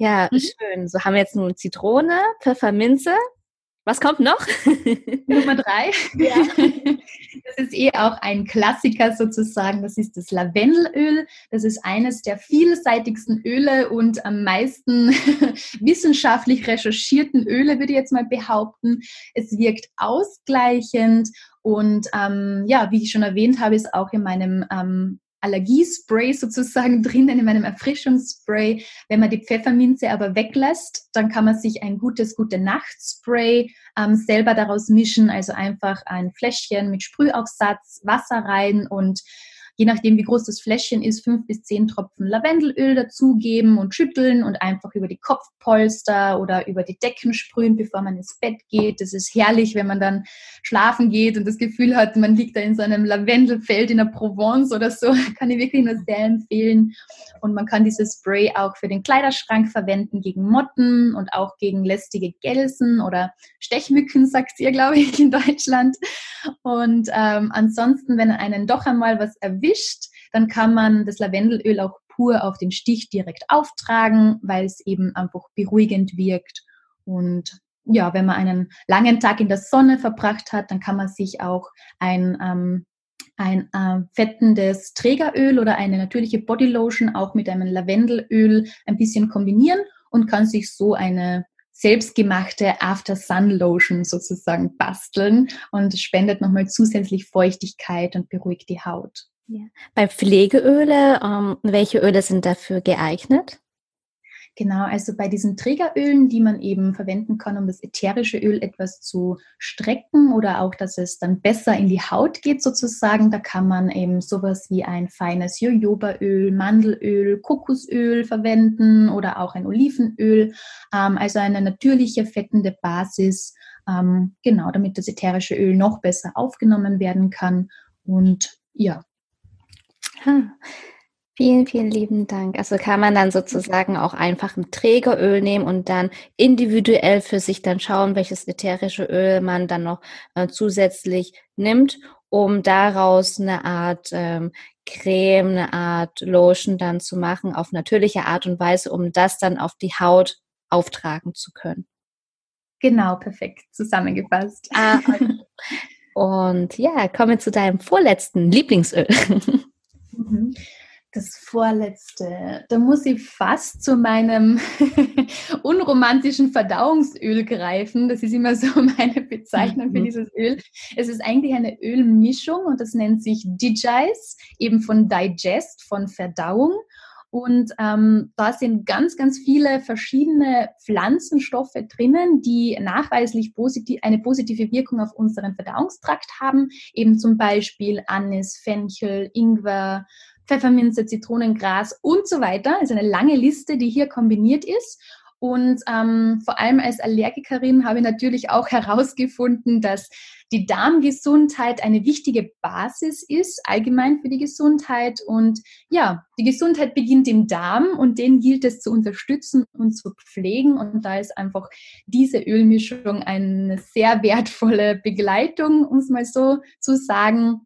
Ja, mhm. schön. So haben wir jetzt nun Zitrone, Pfefferminze. Was kommt noch? Nummer drei. Ja. Das ist eh auch ein Klassiker sozusagen. Das ist das Lavendelöl. Das ist eines der vielseitigsten Öle und am meisten wissenschaftlich recherchierten Öle, würde ich jetzt mal behaupten. Es wirkt ausgleichend und ähm, ja, wie ich schon erwähnt habe, ist auch in meinem ähm, Allergiespray sozusagen drinnen in meinem Erfrischungsspray. Wenn man die Pfefferminze aber weglässt, dann kann man sich ein gutes gute Nachtspray ähm, selber daraus mischen. Also einfach ein Fläschchen mit Sprühaufsatz, Wasser rein und je nachdem, wie groß das Fläschchen ist, fünf bis zehn Tropfen Lavendelöl dazugeben und schütteln und einfach über die Kopfpolster oder über die Decken sprühen, bevor man ins Bett geht. Das ist herrlich, wenn man dann schlafen geht und das Gefühl hat, man liegt da in so einem Lavendelfeld in der Provence oder so. Kann ich wirklich nur sehr empfehlen. Und man kann dieses Spray auch für den Kleiderschrank verwenden gegen Motten und auch gegen lästige Gelsen oder Stechmücken, sagt ihr, glaube ich, in Deutschland. Und ähm, ansonsten, wenn einen doch einmal was erwischt, erwischt, dann kann man das Lavendelöl auch pur auf den Stich direkt auftragen, weil es eben einfach beruhigend wirkt. Und ja, wenn man einen langen Tag in der Sonne verbracht hat, dann kann man sich auch ein ähm, ein äh, fettendes Trägeröl oder eine natürliche Bodylotion auch mit einem Lavendelöl ein bisschen kombinieren und kann sich so eine selbstgemachte After Sun Lotion sozusagen basteln und spendet nochmal zusätzlich Feuchtigkeit und beruhigt die Haut. Ja. Bei Pflegeöle, ähm, welche Öle sind dafür geeignet? Genau, also bei diesen Trägerölen, die man eben verwenden kann, um das ätherische Öl etwas zu strecken oder auch, dass es dann besser in die Haut geht sozusagen, da kann man eben sowas wie ein feines Jojobaöl, Mandelöl, Kokosöl verwenden oder auch ein Olivenöl, ähm, also eine natürliche fettende Basis, ähm, genau, damit das ätherische Öl noch besser aufgenommen werden kann und ja, Vielen, vielen lieben Dank. Also kann man dann sozusagen auch einfach ein Trägeröl nehmen und dann individuell für sich dann schauen, welches ätherische Öl man dann noch äh, zusätzlich nimmt, um daraus eine Art ähm, Creme, eine Art Lotion dann zu machen auf natürliche Art und Weise, um das dann auf die Haut auftragen zu können. Genau, perfekt zusammengefasst. Ah, okay. Und ja, kommen wir zu deinem vorletzten Lieblingsöl. Mhm. Das vorletzte, da muss ich fast zu meinem unromantischen Verdauungsöl greifen. Das ist immer so meine Bezeichnung mhm. für dieses Öl. Es ist eigentlich eine Ölmischung und das nennt sich Digize, eben von Digest, von Verdauung. Und ähm, da sind ganz, ganz viele verschiedene Pflanzenstoffe drinnen, die nachweislich positiv, eine positive Wirkung auf unseren Verdauungstrakt haben. Eben zum Beispiel Anis, Fenchel, Ingwer, Pfefferminze, Zitronengras und so weiter. Also eine lange Liste, die hier kombiniert ist. Und ähm, vor allem als Allergikerin habe ich natürlich auch herausgefunden, dass die Darmgesundheit eine wichtige Basis ist, allgemein für die Gesundheit. Und ja, die Gesundheit beginnt im Darm und den gilt es zu unterstützen und zu pflegen. Und da ist einfach diese Ölmischung eine sehr wertvolle Begleitung, um es mal so zu sagen.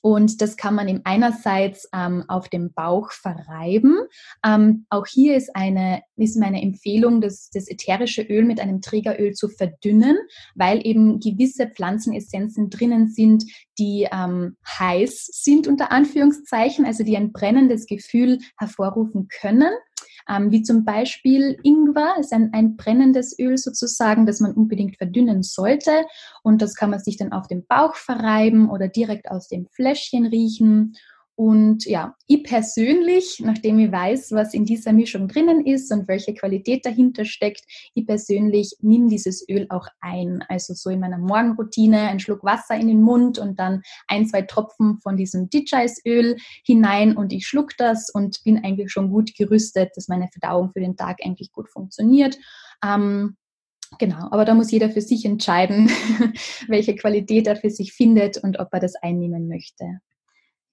Und das kann man eben einerseits ähm, auf dem Bauch verreiben. Ähm, auch hier ist, eine, ist meine Empfehlung, das, das ätherische Öl mit einem Trägeröl zu verdünnen, weil eben gewisse Pflanzenessenzen drinnen sind, die ähm, heiß sind, unter Anführungszeichen, also die ein brennendes Gefühl hervorrufen können ähm, wie zum Beispiel Ingwer, ist ein, ein brennendes Öl sozusagen, das man unbedingt verdünnen sollte. Und das kann man sich dann auf dem Bauch verreiben oder direkt aus dem Fläschchen riechen. Und ja, ich persönlich, nachdem ich weiß, was in dieser Mischung drinnen ist und welche Qualität dahinter steckt, ich persönlich nehme dieses Öl auch ein. Also so in meiner Morgenroutine ein Schluck Wasser in den Mund und dann ein, zwei Tropfen von diesem Digice-Öl hinein und ich schluck das und bin eigentlich schon gut gerüstet, dass meine Verdauung für den Tag eigentlich gut funktioniert. Ähm, Genau, aber da muss jeder für sich entscheiden, welche Qualität er für sich findet und ob er das einnehmen möchte.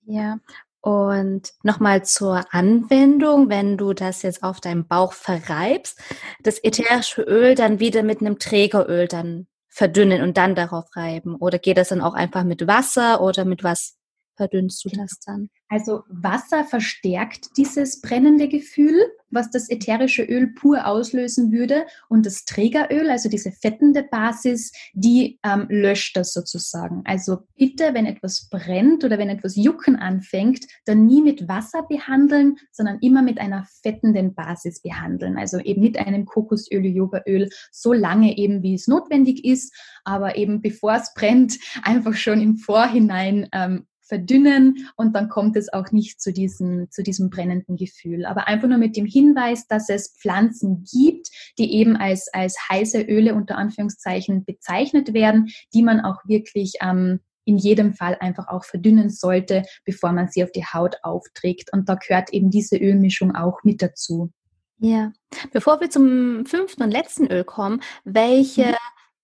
Ja, und nochmal zur Anwendung, wenn du das jetzt auf deinem Bauch verreibst, das ätherische Öl dann wieder mit einem Trägeröl dann verdünnen und dann darauf reiben? Oder geht das dann auch einfach mit Wasser oder mit was verdünnst du das dann? Also Wasser verstärkt dieses brennende Gefühl, was das ätherische Öl pur auslösen würde. Und das Trägeröl, also diese fettende Basis, die ähm, löscht das sozusagen. Also bitte, wenn etwas brennt oder wenn etwas jucken anfängt, dann nie mit Wasser behandeln, sondern immer mit einer fettenden Basis behandeln. Also eben mit einem Kokosöl, Yogaöl, so lange eben, wie es notwendig ist. Aber eben bevor es brennt, einfach schon im Vorhinein ähm, verdünnen und dann kommt es auch nicht zu diesem, zu diesem brennenden Gefühl. Aber einfach nur mit dem Hinweis, dass es Pflanzen gibt, die eben als, als heiße Öle unter Anführungszeichen bezeichnet werden, die man auch wirklich ähm, in jedem Fall einfach auch verdünnen sollte, bevor man sie auf die Haut aufträgt. Und da gehört eben diese Ölmischung auch mit dazu. Ja, bevor wir zum fünften und letzten Öl kommen, welche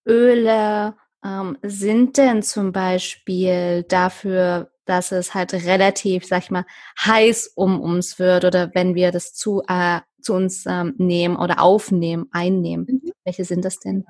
mhm. Öle ähm, sind denn zum Beispiel dafür dass es halt relativ, sag ich mal, heiß um uns wird oder wenn wir das zu, äh, zu uns ähm, nehmen oder aufnehmen, einnehmen. Mhm. Welche sind das denn?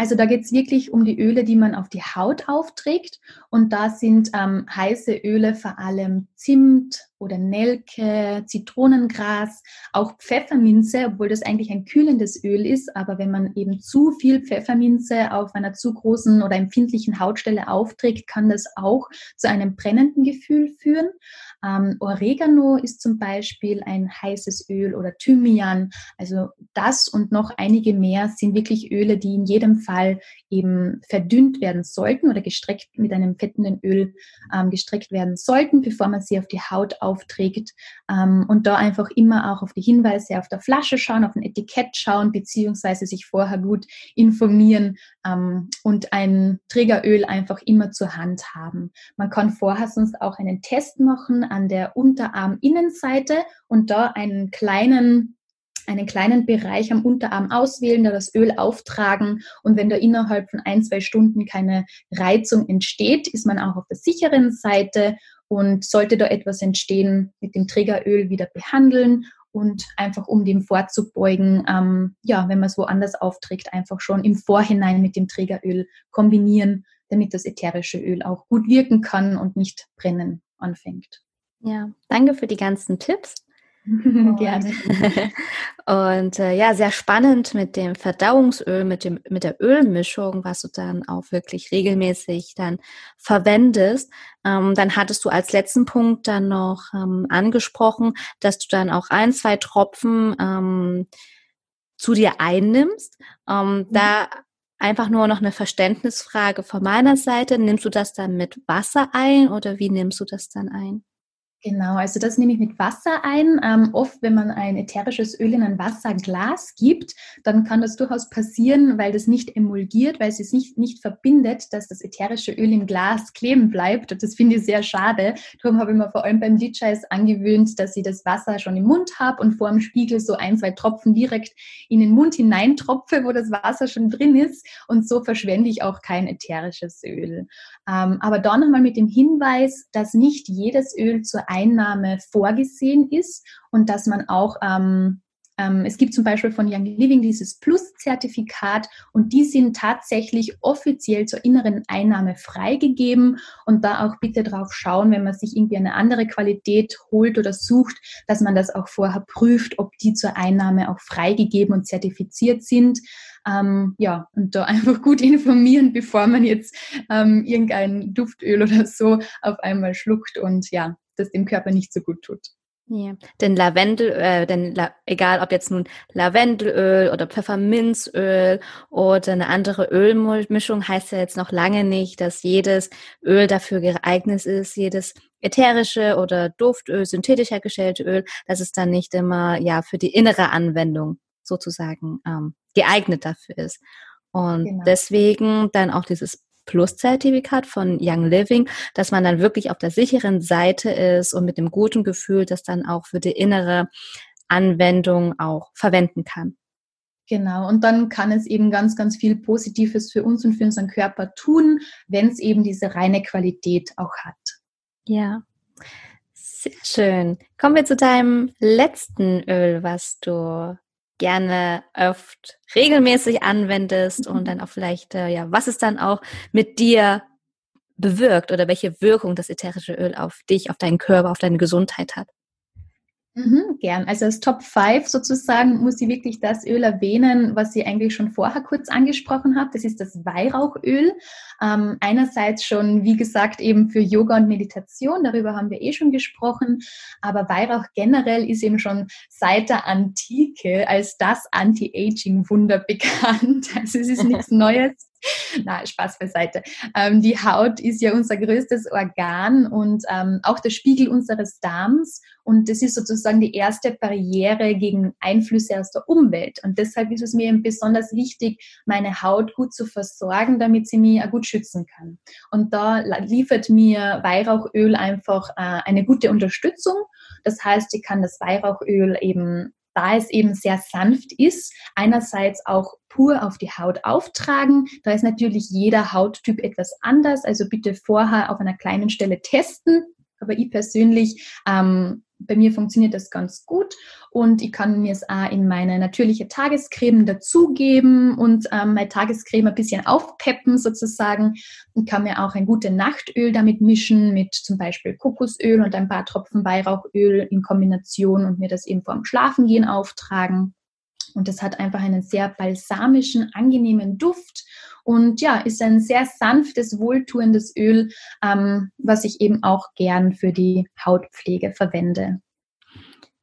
Also da geht es wirklich um die Öle, die man auf die Haut aufträgt. Und da sind ähm, heiße Öle vor allem Zimt oder Nelke, Zitronengras, auch Pfefferminze, obwohl das eigentlich ein kühlendes Öl ist. Aber wenn man eben zu viel Pfefferminze auf einer zu großen oder empfindlichen Hautstelle aufträgt, kann das auch zu einem brennenden Gefühl führen. Ähm, Oregano ist zum Beispiel ein heißes Öl oder Thymian. Also das und noch einige mehr sind wirklich Öle, die in jedem Fall eben verdünnt werden sollten oder gestreckt mit einem fettenden Öl ähm, gestreckt werden sollten, bevor man sie auf die Haut aufträgt. Ähm, und da einfach immer auch auf die Hinweise auf der Flasche schauen, auf ein Etikett schauen, beziehungsweise sich vorher gut informieren ähm, und ein Trägeröl einfach immer zur Hand haben. Man kann vorher sonst auch einen Test machen an der Unterarminnenseite und da einen kleinen einen kleinen Bereich am Unterarm auswählen, da das Öl auftragen und wenn da innerhalb von ein, zwei Stunden keine Reizung entsteht, ist man auch auf der sicheren Seite und sollte da etwas entstehen, mit dem Trägeröl wieder behandeln und einfach um dem vorzubeugen, ähm, ja, wenn man es woanders aufträgt, einfach schon im Vorhinein mit dem Trägeröl kombinieren, damit das ätherische Öl auch gut wirken kann und nicht brennen anfängt. Ja, danke für die ganzen Tipps. Gerne. Und äh, ja, sehr spannend mit dem Verdauungsöl, mit, dem, mit der Ölmischung, was du dann auch wirklich regelmäßig dann verwendest. Ähm, dann hattest du als letzten Punkt dann noch ähm, angesprochen, dass du dann auch ein, zwei Tropfen ähm, zu dir einnimmst. Ähm, mhm. Da einfach nur noch eine Verständnisfrage von meiner Seite. Nimmst du das dann mit Wasser ein oder wie nimmst du das dann ein? Genau, also das nehme ich mit Wasser ein. Ähm, oft, wenn man ein ätherisches Öl in ein Wasserglas gibt, dann kann das durchaus passieren, weil das nicht emulgiert, weil es sich nicht, nicht verbindet, dass das ätherische Öl im Glas kleben bleibt. Und das finde ich sehr schade. Darum habe ich mir vor allem beim Litscheiß angewöhnt, dass ich das Wasser schon im Mund habe und vor dem Spiegel so ein, zwei Tropfen direkt in den Mund hineintropfe, wo das Wasser schon drin ist. Und so verschwende ich auch kein ätherisches Öl. Ähm, aber da nochmal mit dem Hinweis, dass nicht jedes Öl zur Einnahme vorgesehen ist und dass man auch ähm, ähm, es gibt zum Beispiel von Young Living dieses Plus-Zertifikat und die sind tatsächlich offiziell zur inneren Einnahme freigegeben und da auch bitte drauf schauen, wenn man sich irgendwie eine andere Qualität holt oder sucht, dass man das auch vorher prüft, ob die zur Einnahme auch freigegeben und zertifiziert sind. Ähm, ja, und da einfach gut informieren, bevor man jetzt ähm, irgendein Duftöl oder so auf einmal schluckt und ja, das dem Körper nicht so gut tut. Ja, denn Lavendel, äh, denn La egal ob jetzt nun Lavendelöl oder Pfefferminzöl oder eine andere Ölmischung, heißt ja jetzt noch lange nicht, dass jedes Öl dafür geeignet ist, jedes ätherische oder Duftöl, synthetisch hergestellte Öl, dass es dann nicht immer ja für die innere Anwendung sozusagen ähm, geeignet dafür ist. Und genau. deswegen dann auch dieses Plus-Zertifikat von Young Living, dass man dann wirklich auf der sicheren Seite ist und mit dem guten Gefühl das dann auch für die innere Anwendung auch verwenden kann. Genau, und dann kann es eben ganz, ganz viel Positives für uns und für unseren Körper tun, wenn es eben diese reine Qualität auch hat. Ja, sehr schön. Kommen wir zu deinem letzten Öl, was du gerne oft regelmäßig anwendest und mhm. dann auch vielleicht, äh, ja, was es dann auch mit dir bewirkt oder welche Wirkung das ätherische Öl auf dich, auf deinen Körper, auf deine Gesundheit hat. Mhm, gern. Also als Top 5 sozusagen muss ich wirklich das Öl erwähnen, was ich eigentlich schon vorher kurz angesprochen habe. Das ist das Weihrauchöl. Ähm, einerseits schon, wie gesagt, eben für Yoga und Meditation, darüber haben wir eh schon gesprochen. Aber Weihrauch generell ist eben schon seit der Antike als das Anti-Aging-Wunder bekannt. Also es ist nichts Neues. Na, Spaß beiseite. Ähm, die Haut ist ja unser größtes Organ und ähm, auch der Spiegel unseres Darms. Und das ist sozusagen die erste Barriere gegen Einflüsse aus der Umwelt. Und deshalb ist es mir besonders wichtig, meine Haut gut zu versorgen, damit sie mich auch gut schützen kann. Und da liefert mir Weihrauchöl einfach äh, eine gute Unterstützung. Das heißt, ich kann das Weihrauchöl eben da es eben sehr sanft ist, einerseits auch pur auf die Haut auftragen. Da ist natürlich jeder Hauttyp etwas anders, also bitte vorher auf einer kleinen Stelle testen. Aber ich persönlich ähm, bei mir funktioniert das ganz gut und ich kann mir es auch in meine natürliche Tagescreme dazugeben und ähm, meine Tagescreme ein bisschen aufpeppen sozusagen und kann mir auch ein gutes Nachtöl damit mischen mit zum Beispiel Kokosöl und ein paar Tropfen Weihrauchöl in Kombination und mir das eben vorm Schlafengehen auftragen. Und das hat einfach einen sehr balsamischen, angenehmen Duft und ja, ist ein sehr sanftes, wohltuendes Öl, ähm, was ich eben auch gern für die Hautpflege verwende.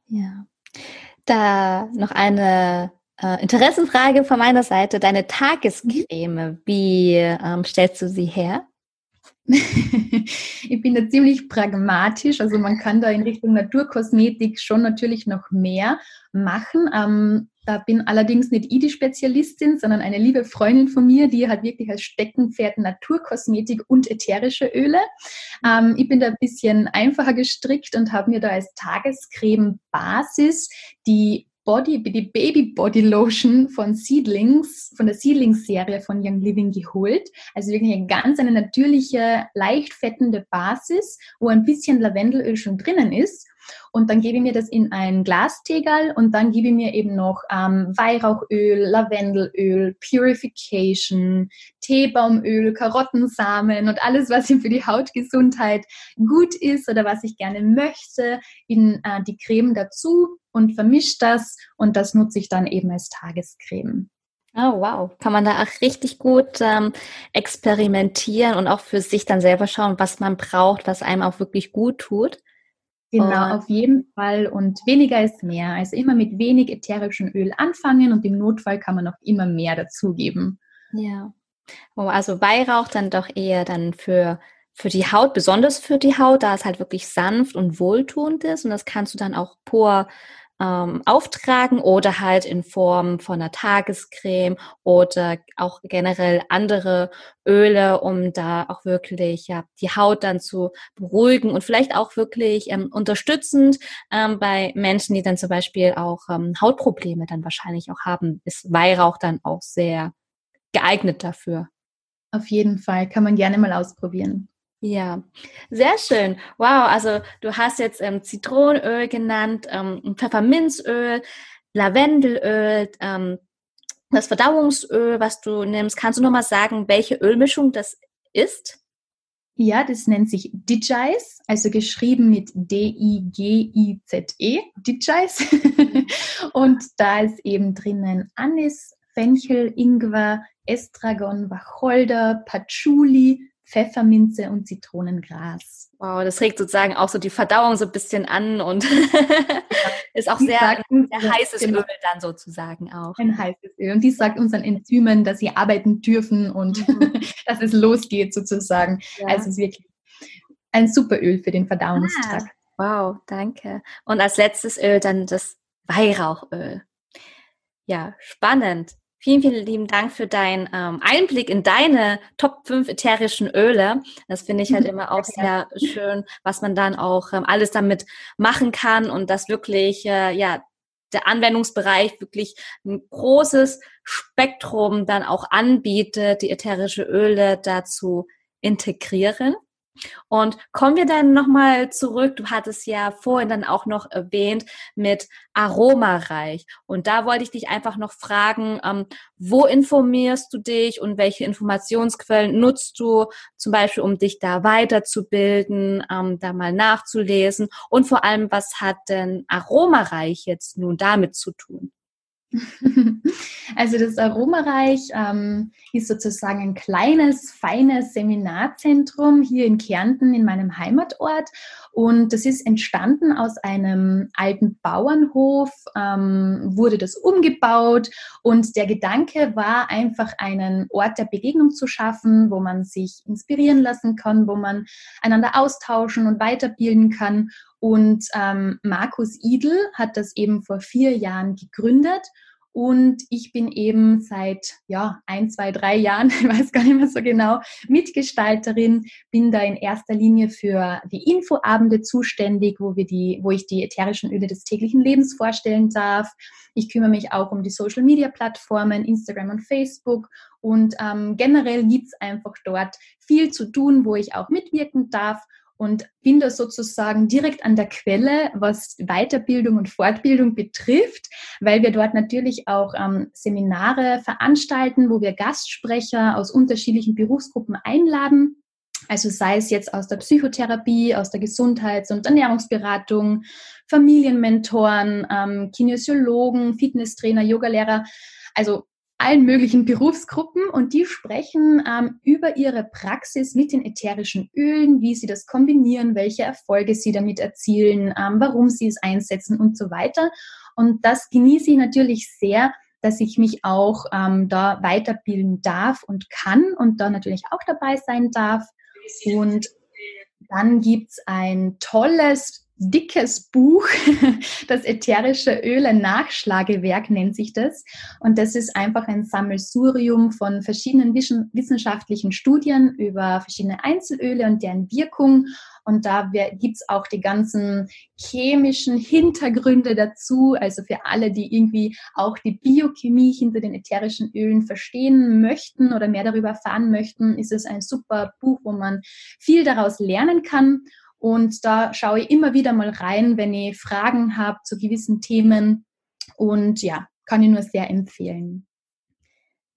Ja. Da noch eine äh, Interessenfrage von meiner Seite. Deine Tagescreme, wie ähm, stellst du sie her? ich bin da ziemlich pragmatisch, also man kann da in Richtung Naturkosmetik schon natürlich noch mehr machen. Ähm, da bin allerdings nicht ich die Spezialistin, sondern eine liebe Freundin von mir, die hat wirklich als Steckenpferd Naturkosmetik und ätherische Öle. Ähm, ich bin da ein bisschen einfacher gestrickt und habe mir da als Tagescreme Basis die Body, die Baby Body Lotion von Seedlings, von der Seedlings-Serie von Young Living geholt. Also wirklich eine ganz eine natürliche, leicht fettende Basis, wo ein bisschen Lavendelöl schon drinnen ist. Und dann gebe ich mir das in ein Glastegal und dann gebe ich mir eben noch ähm, Weihrauchöl, Lavendelöl, Purification, Teebaumöl, Karottensamen und alles, was für die Hautgesundheit gut ist oder was ich gerne möchte, in äh, die Creme dazu und vermische das und das nutze ich dann eben als Tagescreme. Oh, wow. Kann man da auch richtig gut ähm, experimentieren und auch für sich dann selber schauen, was man braucht, was einem auch wirklich gut tut. Genau, und auf jeden Fall. Und weniger ist mehr. Also immer mit wenig ätherischem Öl anfangen und im Notfall kann man noch immer mehr dazugeben. Ja. Oh, also Weihrauch dann doch eher dann für für die Haut, besonders für die Haut, da es halt wirklich sanft und wohltuend ist und das kannst du dann auch pur ähm, auftragen oder halt in Form von einer Tagescreme oder auch generell andere Öle, um da auch wirklich ja die Haut dann zu beruhigen und vielleicht auch wirklich ähm, unterstützend ähm, bei Menschen, die dann zum Beispiel auch ähm, Hautprobleme dann wahrscheinlich auch haben, ist Weihrauch dann auch sehr geeignet dafür. Auf jeden Fall kann man gerne mal ausprobieren. Ja, sehr schön. Wow, also du hast jetzt ähm, Zitronenöl genannt, ähm, Pfefferminzöl, Lavendelöl, ähm, das Verdauungsöl, was du nimmst. Kannst du nochmal sagen, welche Ölmischung das ist? Ja, das nennt sich Digize, also geschrieben mit D-I-G-I-Z-E, Digize. Und da ist eben drinnen Anis, Fenchel, Ingwer, Estragon, Wacholder, Patchouli, Pfefferminze und Zitronengras. Wow, das regt sozusagen auch so die Verdauung so ein bisschen an und ist auch sehr, sagt, sehr heißes genau, Öl dann sozusagen auch. Ein heißes Öl. Und die sagt unseren Enzymen, dass sie arbeiten dürfen und mhm. dass es losgeht sozusagen. Ja. Also es ist wirklich ein super Öl für den Verdauungstrakt. Ah, wow, danke. Und als letztes Öl dann das Weihrauchöl. Ja, spannend. Vielen, vielen lieben Dank für deinen ähm, Einblick in deine Top 5 ätherischen Öle. Das finde ich halt immer auch sehr schön, was man dann auch ähm, alles damit machen kann und das wirklich, äh, ja, der Anwendungsbereich wirklich ein großes Spektrum dann auch anbietet, die ätherische Öle dazu integrieren. Und kommen wir dann nochmal zurück. Du hattest ja vorhin dann auch noch erwähnt mit aromareich. Und da wollte ich dich einfach noch fragen, ähm, wo informierst du dich und welche Informationsquellen nutzt du zum Beispiel, um dich da weiterzubilden, ähm, da mal nachzulesen? Und vor allem, was hat denn aromareich jetzt nun damit zu tun? Also das Aromareich ähm, ist sozusagen ein kleines, feines Seminarzentrum hier in Kärnten in meinem Heimatort. Und das ist entstanden aus einem alten Bauernhof, ähm, wurde das umgebaut. Und der Gedanke war einfach einen Ort der Begegnung zu schaffen, wo man sich inspirieren lassen kann, wo man einander austauschen und weiterbilden kann. Und ähm, Markus Idel hat das eben vor vier Jahren gegründet. Und ich bin eben seit ja, ein, zwei, drei Jahren, ich weiß gar nicht mehr so genau, Mitgestalterin, bin da in erster Linie für die Infoabende zuständig, wo, wir die, wo ich die ätherischen Öle des täglichen Lebens vorstellen darf. Ich kümmere mich auch um die Social-Media-Plattformen, Instagram und Facebook. Und ähm, generell gibt's einfach dort viel zu tun, wo ich auch mitwirken darf und bin da sozusagen direkt an der Quelle, was Weiterbildung und Fortbildung betrifft, weil wir dort natürlich auch ähm, Seminare veranstalten, wo wir Gastsprecher aus unterschiedlichen Berufsgruppen einladen. Also sei es jetzt aus der Psychotherapie, aus der Gesundheits- und Ernährungsberatung, Familienmentoren, ähm, Kinesiologen, Fitnesstrainer, Yogalehrer. Also allen möglichen Berufsgruppen und die sprechen ähm, über ihre Praxis mit den ätherischen Ölen, wie sie das kombinieren, welche Erfolge sie damit erzielen, ähm, warum sie es einsetzen und so weiter. Und das genieße ich natürlich sehr, dass ich mich auch ähm, da weiterbilden darf und kann und da natürlich auch dabei sein darf. Und dann gibt's ein tolles dickes Buch, das ätherische Öle Nachschlagewerk nennt sich das. Und das ist einfach ein Sammelsurium von verschiedenen wissenschaftlichen Studien über verschiedene Einzelöle und deren Wirkung. Und da gibt's auch die ganzen chemischen Hintergründe dazu. Also für alle, die irgendwie auch die Biochemie hinter den ätherischen Ölen verstehen möchten oder mehr darüber erfahren möchten, ist es ein super Buch, wo man viel daraus lernen kann. Und da schaue ich immer wieder mal rein, wenn ich Fragen habe zu gewissen Themen. Und ja, kann ich nur sehr empfehlen.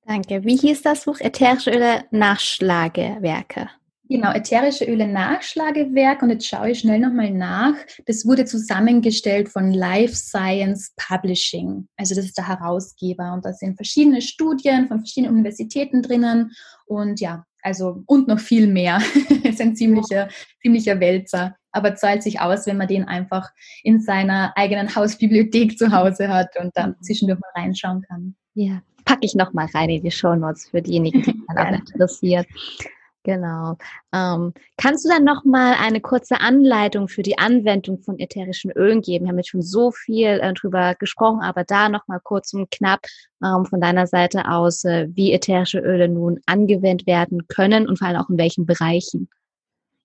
Danke. Wie hieß das Buch? Ätherische Öle Nachschlagewerke. Genau, ätherische Öle Nachschlagewerk und jetzt schaue ich schnell nochmal nach. Das wurde zusammengestellt von Life Science Publishing. Also das ist der Herausgeber und da sind verschiedene Studien von verschiedenen Universitäten drinnen und ja, also und noch viel mehr. ist ein ziemlicher, ziemlicher Wälzer. Aber zahlt sich aus, wenn man den einfach in seiner eigenen Hausbibliothek zu Hause hat und dann mhm. zwischendurch mal reinschauen kann. Ja, packe ich nochmal rein in die Show Notes für diejenigen, die dann auch interessiert. Genau. Ähm, kannst du dann noch mal eine kurze Anleitung für die Anwendung von ätherischen Ölen geben? Wir haben jetzt schon so viel äh, drüber gesprochen, aber da noch mal kurz und knapp ähm, von deiner Seite aus, äh, wie ätherische Öle nun angewendet werden können und vor allem auch in welchen Bereichen.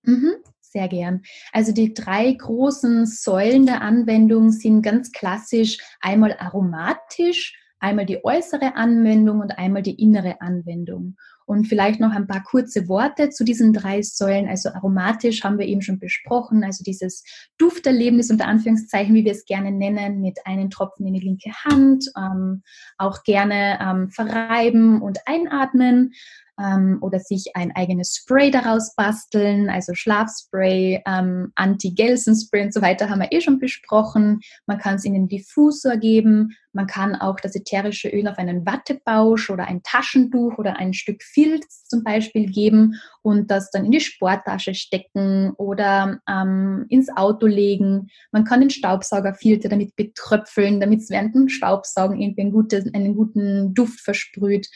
Mhm. Sehr gern. Also die drei großen Säulen der Anwendung sind ganz klassisch einmal aromatisch, einmal die äußere Anwendung und einmal die innere Anwendung. Und vielleicht noch ein paar kurze Worte zu diesen drei Säulen. Also aromatisch haben wir eben schon besprochen, also dieses Dufterlebnis unter Anführungszeichen, wie wir es gerne nennen, mit einem Tropfen in die linke Hand, ähm, auch gerne ähm, verreiben und einatmen ähm, oder sich ein eigenes Spray daraus basteln, also Schlafspray, ähm, Anti-Gelsen-Spray und so weiter haben wir eh schon besprochen. Man kann es in den Diffusor geben. Man kann auch das ätherische Öl auf einen Wattebausch oder ein Taschentuch oder ein Stück Filz zum Beispiel geben und das dann in die Sporttasche stecken oder ähm, ins Auto legen. Man kann den Staubsaugerfilter damit betröpfeln, damit es während dem Staubsaugen irgendwie einen guten, einen guten Duft versprüht.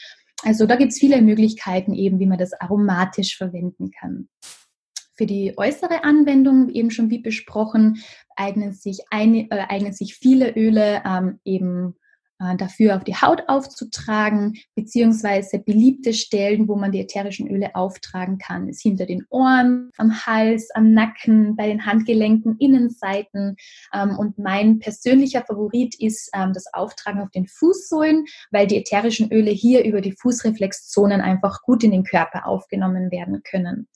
Also da gibt es viele Möglichkeiten eben, wie man das aromatisch verwenden kann. Für die äußere Anwendung, eben schon wie besprochen, eignen sich, eine, äh, eignen sich viele Öle ähm, eben dafür auf die Haut aufzutragen, beziehungsweise beliebte Stellen, wo man die ätherischen Öle auftragen kann, ist hinter den Ohren, am Hals, am Nacken, bei den Handgelenken, Innenseiten. Ähm, und mein persönlicher Favorit ist ähm, das Auftragen auf den Fußsohlen, weil die ätherischen Öle hier über die Fußreflexzonen einfach gut in den Körper aufgenommen werden können.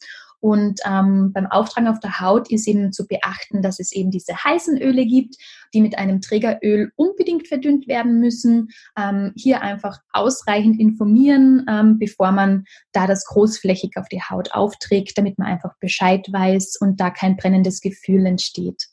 Und ähm, beim Auftragen auf der Haut ist eben zu beachten, dass es eben diese heißen Öle gibt, die mit einem Trägeröl unbedingt verdünnt werden müssen. Ähm, hier einfach ausreichend informieren, ähm, bevor man da das großflächig auf die Haut aufträgt, damit man einfach Bescheid weiß und da kein brennendes Gefühl entsteht.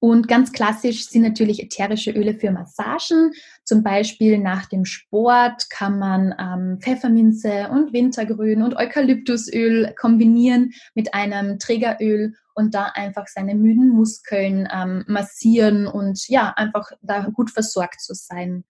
Und ganz klassisch sind natürlich ätherische Öle für Massagen. Zum Beispiel nach dem Sport kann man ähm, Pfefferminze und Wintergrün und Eukalyptusöl kombinieren mit einem Trägeröl und da einfach seine müden Muskeln ähm, massieren und ja, einfach da gut versorgt zu sein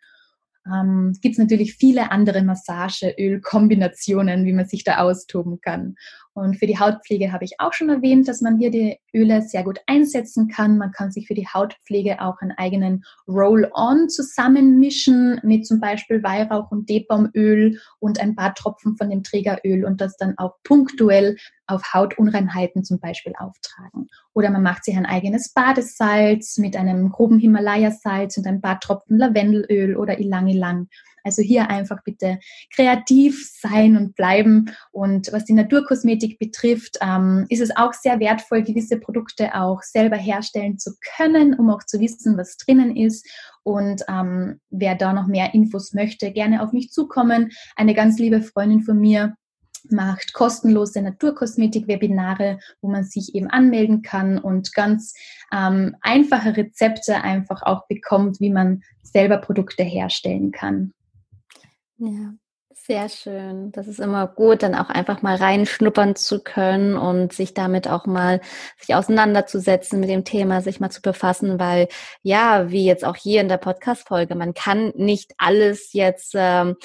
ähm, gibt es natürlich viele andere Massageölkombinationen, wie man sich da austoben kann. Und für die Hautpflege habe ich auch schon erwähnt, dass man hier die Öle sehr gut einsetzen kann. Man kann sich für die Hautpflege auch einen eigenen Roll-On zusammenmischen mit zum Beispiel Weihrauch und Debaumöl und ein paar Tropfen von dem Trägeröl und das dann auch punktuell auf Hautunreinheiten zum Beispiel auftragen. Oder man macht sich ein eigenes Badesalz mit einem groben Himalaya-Salz und ein paar Tropfen Lavendelöl oder Ilang-Ilang. Also hier einfach bitte kreativ sein und bleiben. Und was die Naturkosmetik betrifft, ähm, ist es auch sehr wertvoll, gewisse Produkte auch selber herstellen zu können, um auch zu wissen, was drinnen ist. Und ähm, wer da noch mehr Infos möchte, gerne auf mich zukommen. Eine ganz liebe Freundin von mir, macht kostenlose Naturkosmetik-Webinare, wo man sich eben anmelden kann und ganz ähm, einfache Rezepte einfach auch bekommt, wie man selber Produkte herstellen kann. Ja, sehr schön. Das ist immer gut, dann auch einfach mal reinschnuppern zu können und sich damit auch mal sich auseinanderzusetzen mit dem Thema, sich mal zu befassen, weil ja, wie jetzt auch hier in der Podcast-Folge, man kann nicht alles jetzt ähm,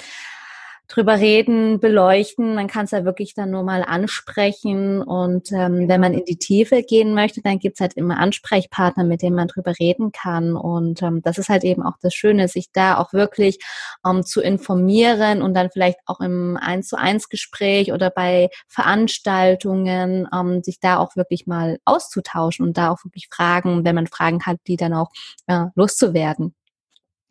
drüber reden, beleuchten. Man kann es ja wirklich dann nur mal ansprechen. Und ähm, wenn man in die Tiefe gehen möchte, dann gibt's halt immer Ansprechpartner, mit denen man drüber reden kann. Und ähm, das ist halt eben auch das Schöne, sich da auch wirklich ähm, zu informieren und dann vielleicht auch im Eins zu eins Gespräch oder bei Veranstaltungen ähm, sich da auch wirklich mal auszutauschen und da auch wirklich Fragen, wenn man Fragen hat, die dann auch äh, loszuwerden.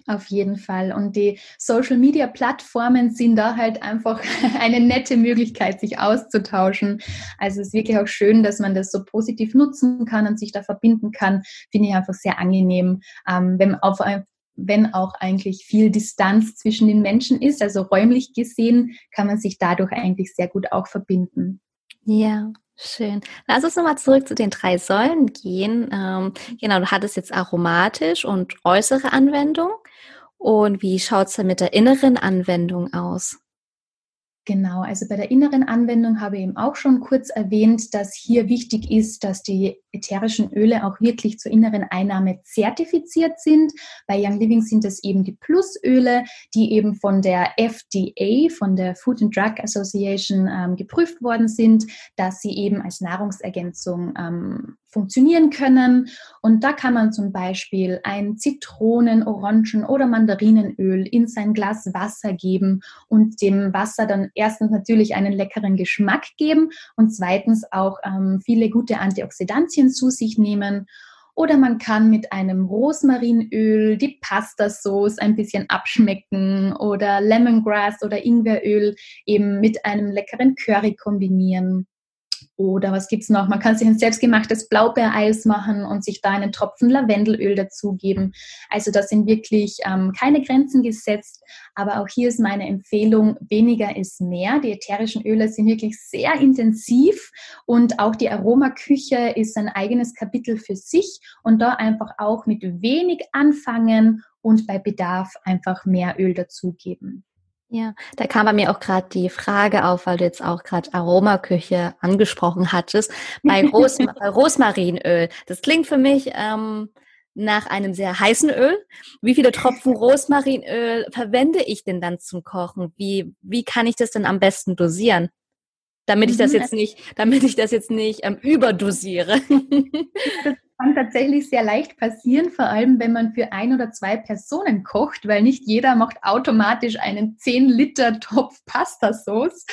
Auf jeden Fall. Und die Social-Media-Plattformen sind da halt einfach eine nette Möglichkeit, sich auszutauschen. Also es ist wirklich auch schön, dass man das so positiv nutzen kann und sich da verbinden kann. Finde ich einfach sehr angenehm, ähm, wenn, auf, wenn auch eigentlich viel Distanz zwischen den Menschen ist. Also räumlich gesehen kann man sich dadurch eigentlich sehr gut auch verbinden. Ja, Schön. Lass uns nochmal zurück zu den drei Säulen gehen. Ähm, genau, du hattest jetzt aromatisch und äußere Anwendung. Und wie schaut es denn mit der inneren Anwendung aus? Genau, also bei der inneren Anwendung habe ich eben auch schon kurz erwähnt, dass hier wichtig ist, dass die ätherischen Öle auch wirklich zur inneren Einnahme zertifiziert sind. Bei Young Living sind es eben die Plusöle, die eben von der FDA, von der Food and Drug Association ähm, geprüft worden sind, dass sie eben als Nahrungsergänzung ähm, funktionieren können. Und da kann man zum Beispiel ein Zitronen-, Orangen- oder Mandarinenöl in sein Glas Wasser geben und dem Wasser dann erstens natürlich einen leckeren Geschmack geben und zweitens auch ähm, viele gute Antioxidantien zu sich nehmen. Oder man kann mit einem Rosmarinöl die Pastasauce ein bisschen abschmecken oder Lemongrass oder Ingweröl eben mit einem leckeren Curry kombinieren. Oder was gibt es noch? Man kann sich ein selbstgemachtes Blaubeereis machen und sich da einen Tropfen Lavendelöl dazugeben. Also da sind wirklich ähm, keine Grenzen gesetzt. Aber auch hier ist meine Empfehlung, weniger ist mehr. Die ätherischen Öle sind wirklich sehr intensiv und auch die Aromaküche ist ein eigenes Kapitel für sich. Und da einfach auch mit wenig anfangen und bei Bedarf einfach mehr Öl dazugeben. Ja, da kam bei mir auch gerade die Frage auf, weil du jetzt auch gerade Aromaküche angesprochen hattest. Bei, Ros bei Rosmarinöl, das klingt für mich ähm, nach einem sehr heißen Öl. Wie viele Tropfen Rosmarinöl verwende ich denn dann zum Kochen? Wie, wie kann ich das denn am besten dosieren? Damit ich das mhm. jetzt nicht, damit ich das jetzt nicht ähm, überdosiere. kann tatsächlich sehr leicht passieren, vor allem wenn man für ein oder zwei Personen kocht, weil nicht jeder macht automatisch einen 10 Liter Topf Pastasauce.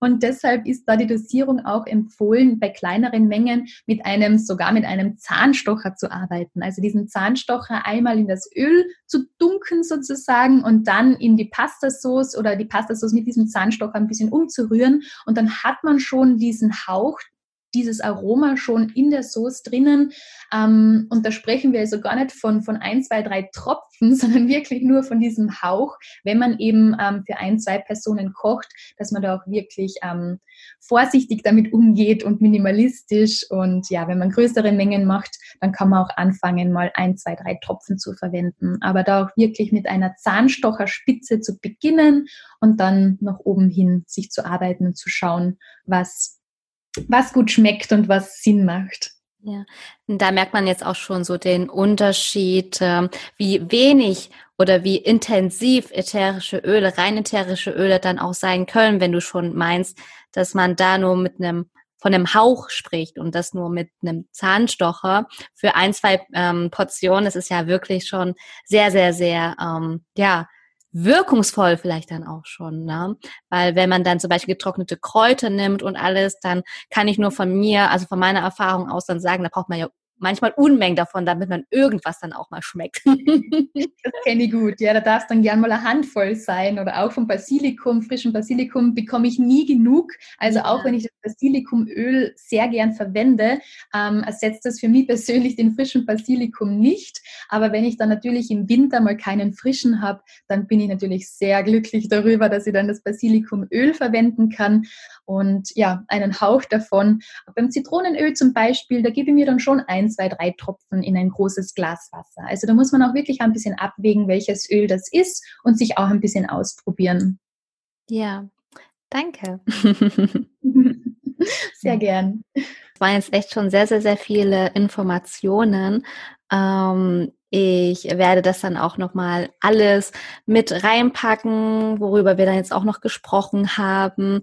Und deshalb ist da die Dosierung auch empfohlen, bei kleineren Mengen mit einem, sogar mit einem Zahnstocher zu arbeiten. Also diesen Zahnstocher einmal in das Öl zu dunken sozusagen und dann in die Pastasauce oder die Pastasauce mit diesem Zahnstocher ein bisschen umzurühren. Und dann hat man schon diesen Hauch dieses Aroma schon in der Sauce drinnen. Ähm, und da sprechen wir also gar nicht von, von ein, zwei, drei Tropfen, sondern wirklich nur von diesem Hauch, wenn man eben ähm, für ein, zwei Personen kocht, dass man da auch wirklich ähm, vorsichtig damit umgeht und minimalistisch. Und ja, wenn man größere Mengen macht, dann kann man auch anfangen, mal ein, zwei, drei Tropfen zu verwenden. Aber da auch wirklich mit einer Zahnstocherspitze zu beginnen und dann nach oben hin sich zu arbeiten und zu schauen, was was gut schmeckt und was Sinn macht. Ja, da merkt man jetzt auch schon so den Unterschied, ähm, wie wenig oder wie intensiv ätherische Öle, rein ätherische Öle dann auch sein können, wenn du schon meinst, dass man da nur mit einem von einem Hauch spricht und das nur mit einem Zahnstocher für ein, zwei ähm, Portionen, das ist ja wirklich schon sehr, sehr, sehr, ähm, ja, wirkungsvoll vielleicht dann auch schon, ne? Weil wenn man dann zum Beispiel getrocknete Kräuter nimmt und alles, dann kann ich nur von mir, also von meiner Erfahrung aus dann sagen, da braucht man ja manchmal Unmengen davon, damit man irgendwas dann auch mal schmeckt. das kenne ich gut. Ja, da darf es dann gern mal eine Handvoll sein. Oder auch vom Basilikum, frischen Basilikum bekomme ich nie genug. Also ja. auch wenn ich das Basilikumöl sehr gern verwende, ähm, ersetzt das für mich persönlich den frischen Basilikum nicht. Aber wenn ich dann natürlich im Winter mal keinen frischen habe, dann bin ich natürlich sehr glücklich darüber, dass ich dann das Basilikumöl verwenden kann und ja, einen Hauch davon. Beim Zitronenöl zum Beispiel, da gebe ich mir dann schon ein, zwei, drei Tropfen in ein großes Glas Wasser. Also da muss man auch wirklich ein bisschen abwägen, welches Öl das ist und sich auch ein bisschen ausprobieren. Ja, danke. sehr gern. Es waren jetzt echt schon sehr, sehr, sehr viele Informationen. Ähm, ich werde das dann auch nochmal alles mit reinpacken, worüber wir dann jetzt auch noch gesprochen haben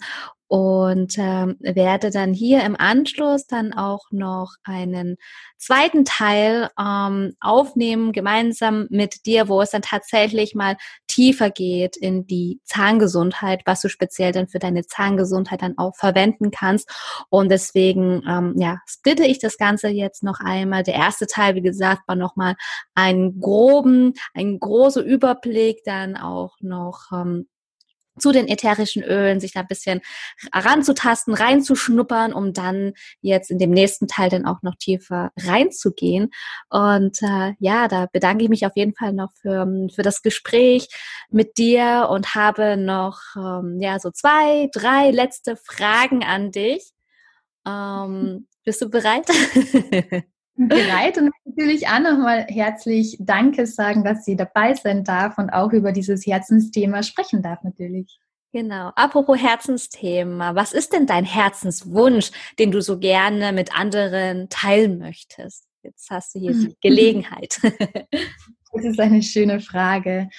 und ähm, werde dann hier im Anschluss dann auch noch einen zweiten Teil ähm, aufnehmen, gemeinsam mit dir, wo es dann tatsächlich mal tiefer geht in die Zahngesundheit, was du speziell dann für deine Zahngesundheit dann auch verwenden kannst. Und deswegen, ähm, ja, splitte ich das Ganze jetzt noch einmal. Der erste Teil, wie gesagt, war nochmal einen groben, ein großer Überblick, dann auch noch ähm, zu den ätherischen Ölen, sich da ein bisschen ranzutasten, reinzuschnuppern, um dann jetzt in dem nächsten Teil dann auch noch tiefer reinzugehen. Und äh, ja, da bedanke ich mich auf jeden Fall noch für, für das Gespräch mit dir und habe noch ähm, ja so zwei, drei letzte Fragen an dich. Ähm, bist du bereit? bereit und natürlich auch nochmal herzlich Danke sagen, dass sie dabei sein darf und auch über dieses Herzensthema sprechen darf natürlich. Genau. Apropos Herzensthema, was ist denn dein Herzenswunsch, den du so gerne mit anderen teilen möchtest? Jetzt hast du hier die Gelegenheit. Das ist eine schöne Frage.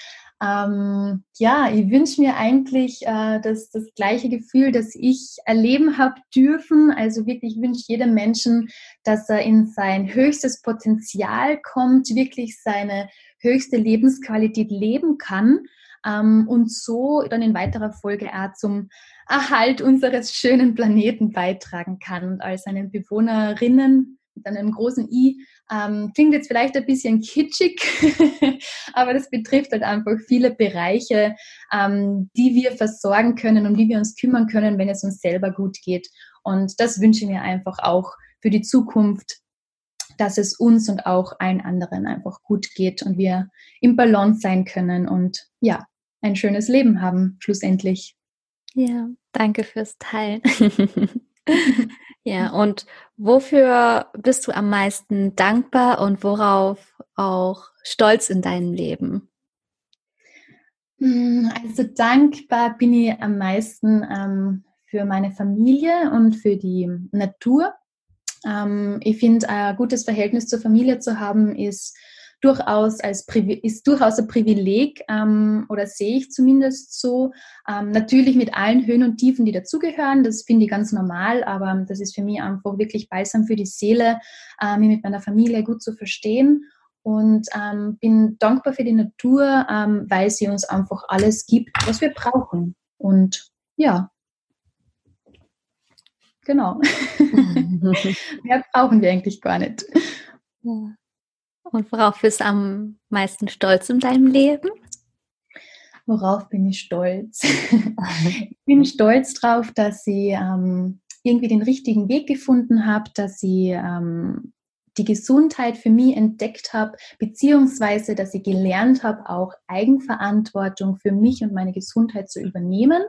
Ähm, ja, ich wünsche mir eigentlich äh, das, das gleiche Gefühl, das ich erleben habe dürfen. Also wirklich wünsche jedem Menschen, dass er in sein höchstes Potenzial kommt, wirklich seine höchste Lebensqualität leben kann ähm, und so dann in weiterer Folge auch zum Erhalt unseres schönen Planeten beitragen kann und all seinen Bewohnerinnen mit einem großen I. Ähm, klingt jetzt vielleicht ein bisschen kitschig, aber das betrifft halt einfach viele Bereiche, ähm, die wir versorgen können, um die wir uns kümmern können, wenn es uns selber gut geht. Und das wünsche ich mir einfach auch für die Zukunft, dass es uns und auch allen anderen einfach gut geht und wir im Balance sein können und ja, ein schönes Leben haben, schlussendlich. Ja, danke fürs Teilen. Ja, und wofür bist du am meisten dankbar und worauf auch stolz in deinem Leben? Hm, also dankbar bin ich am meisten ähm, für meine Familie und für die Natur. Ähm, ich finde, ein gutes Verhältnis zur Familie zu haben, ist durchaus als ist durchaus ein Privileg ähm, oder sehe ich zumindest so. Ähm, natürlich mit allen Höhen und Tiefen, die dazugehören. Das finde ich ganz normal, aber das ist für mich einfach wirklich balsam für die Seele, äh, mich mit meiner Familie gut zu verstehen. Und ähm, bin dankbar für die Natur, ähm, weil sie uns einfach alles gibt, was wir brauchen. Und ja, genau. Mehr brauchen wir eigentlich gar nicht. Ja. Und worauf bist du am meisten stolz in deinem Leben? Worauf bin ich stolz? ich bin stolz darauf, dass ich ähm, irgendwie den richtigen Weg gefunden habe, dass ich ähm, die Gesundheit für mich entdeckt habe, beziehungsweise dass ich gelernt habe, auch Eigenverantwortung für mich und meine Gesundheit zu übernehmen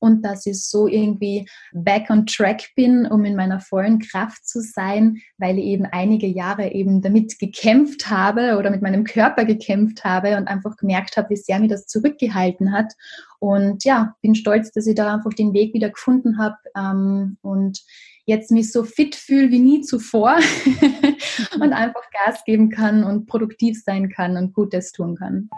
und dass ich so irgendwie back on track bin, um in meiner vollen Kraft zu sein, weil ich eben einige Jahre eben damit gekämpft habe oder mit meinem Körper gekämpft habe und einfach gemerkt habe, wie sehr mir das zurückgehalten hat. Und ja, bin stolz, dass ich da einfach den Weg wieder gefunden habe ähm, und jetzt mich so fit fühle wie nie zuvor und einfach Gas geben kann und produktiv sein kann und Gutes tun kann.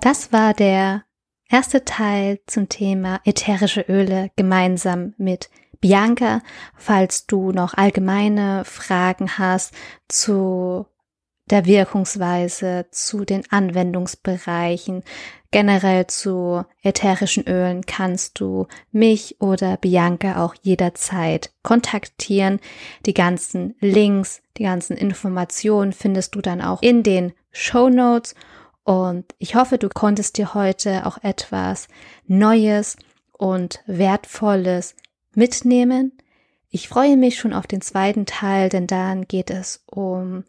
Das war der erste Teil zum Thema ätherische Öle gemeinsam mit Bianca. Falls du noch allgemeine Fragen hast zu der Wirkungsweise, zu den Anwendungsbereichen, generell zu ätherischen Ölen, kannst du mich oder Bianca auch jederzeit kontaktieren. Die ganzen Links, die ganzen Informationen findest du dann auch in den Show Notes und ich hoffe, du konntest dir heute auch etwas Neues und Wertvolles mitnehmen. Ich freue mich schon auf den zweiten Teil, denn dann geht es um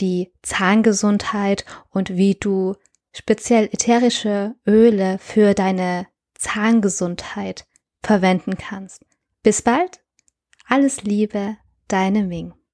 die Zahngesundheit und wie du speziell ätherische Öle für deine Zahngesundheit verwenden kannst. Bis bald, alles Liebe, deine Ming.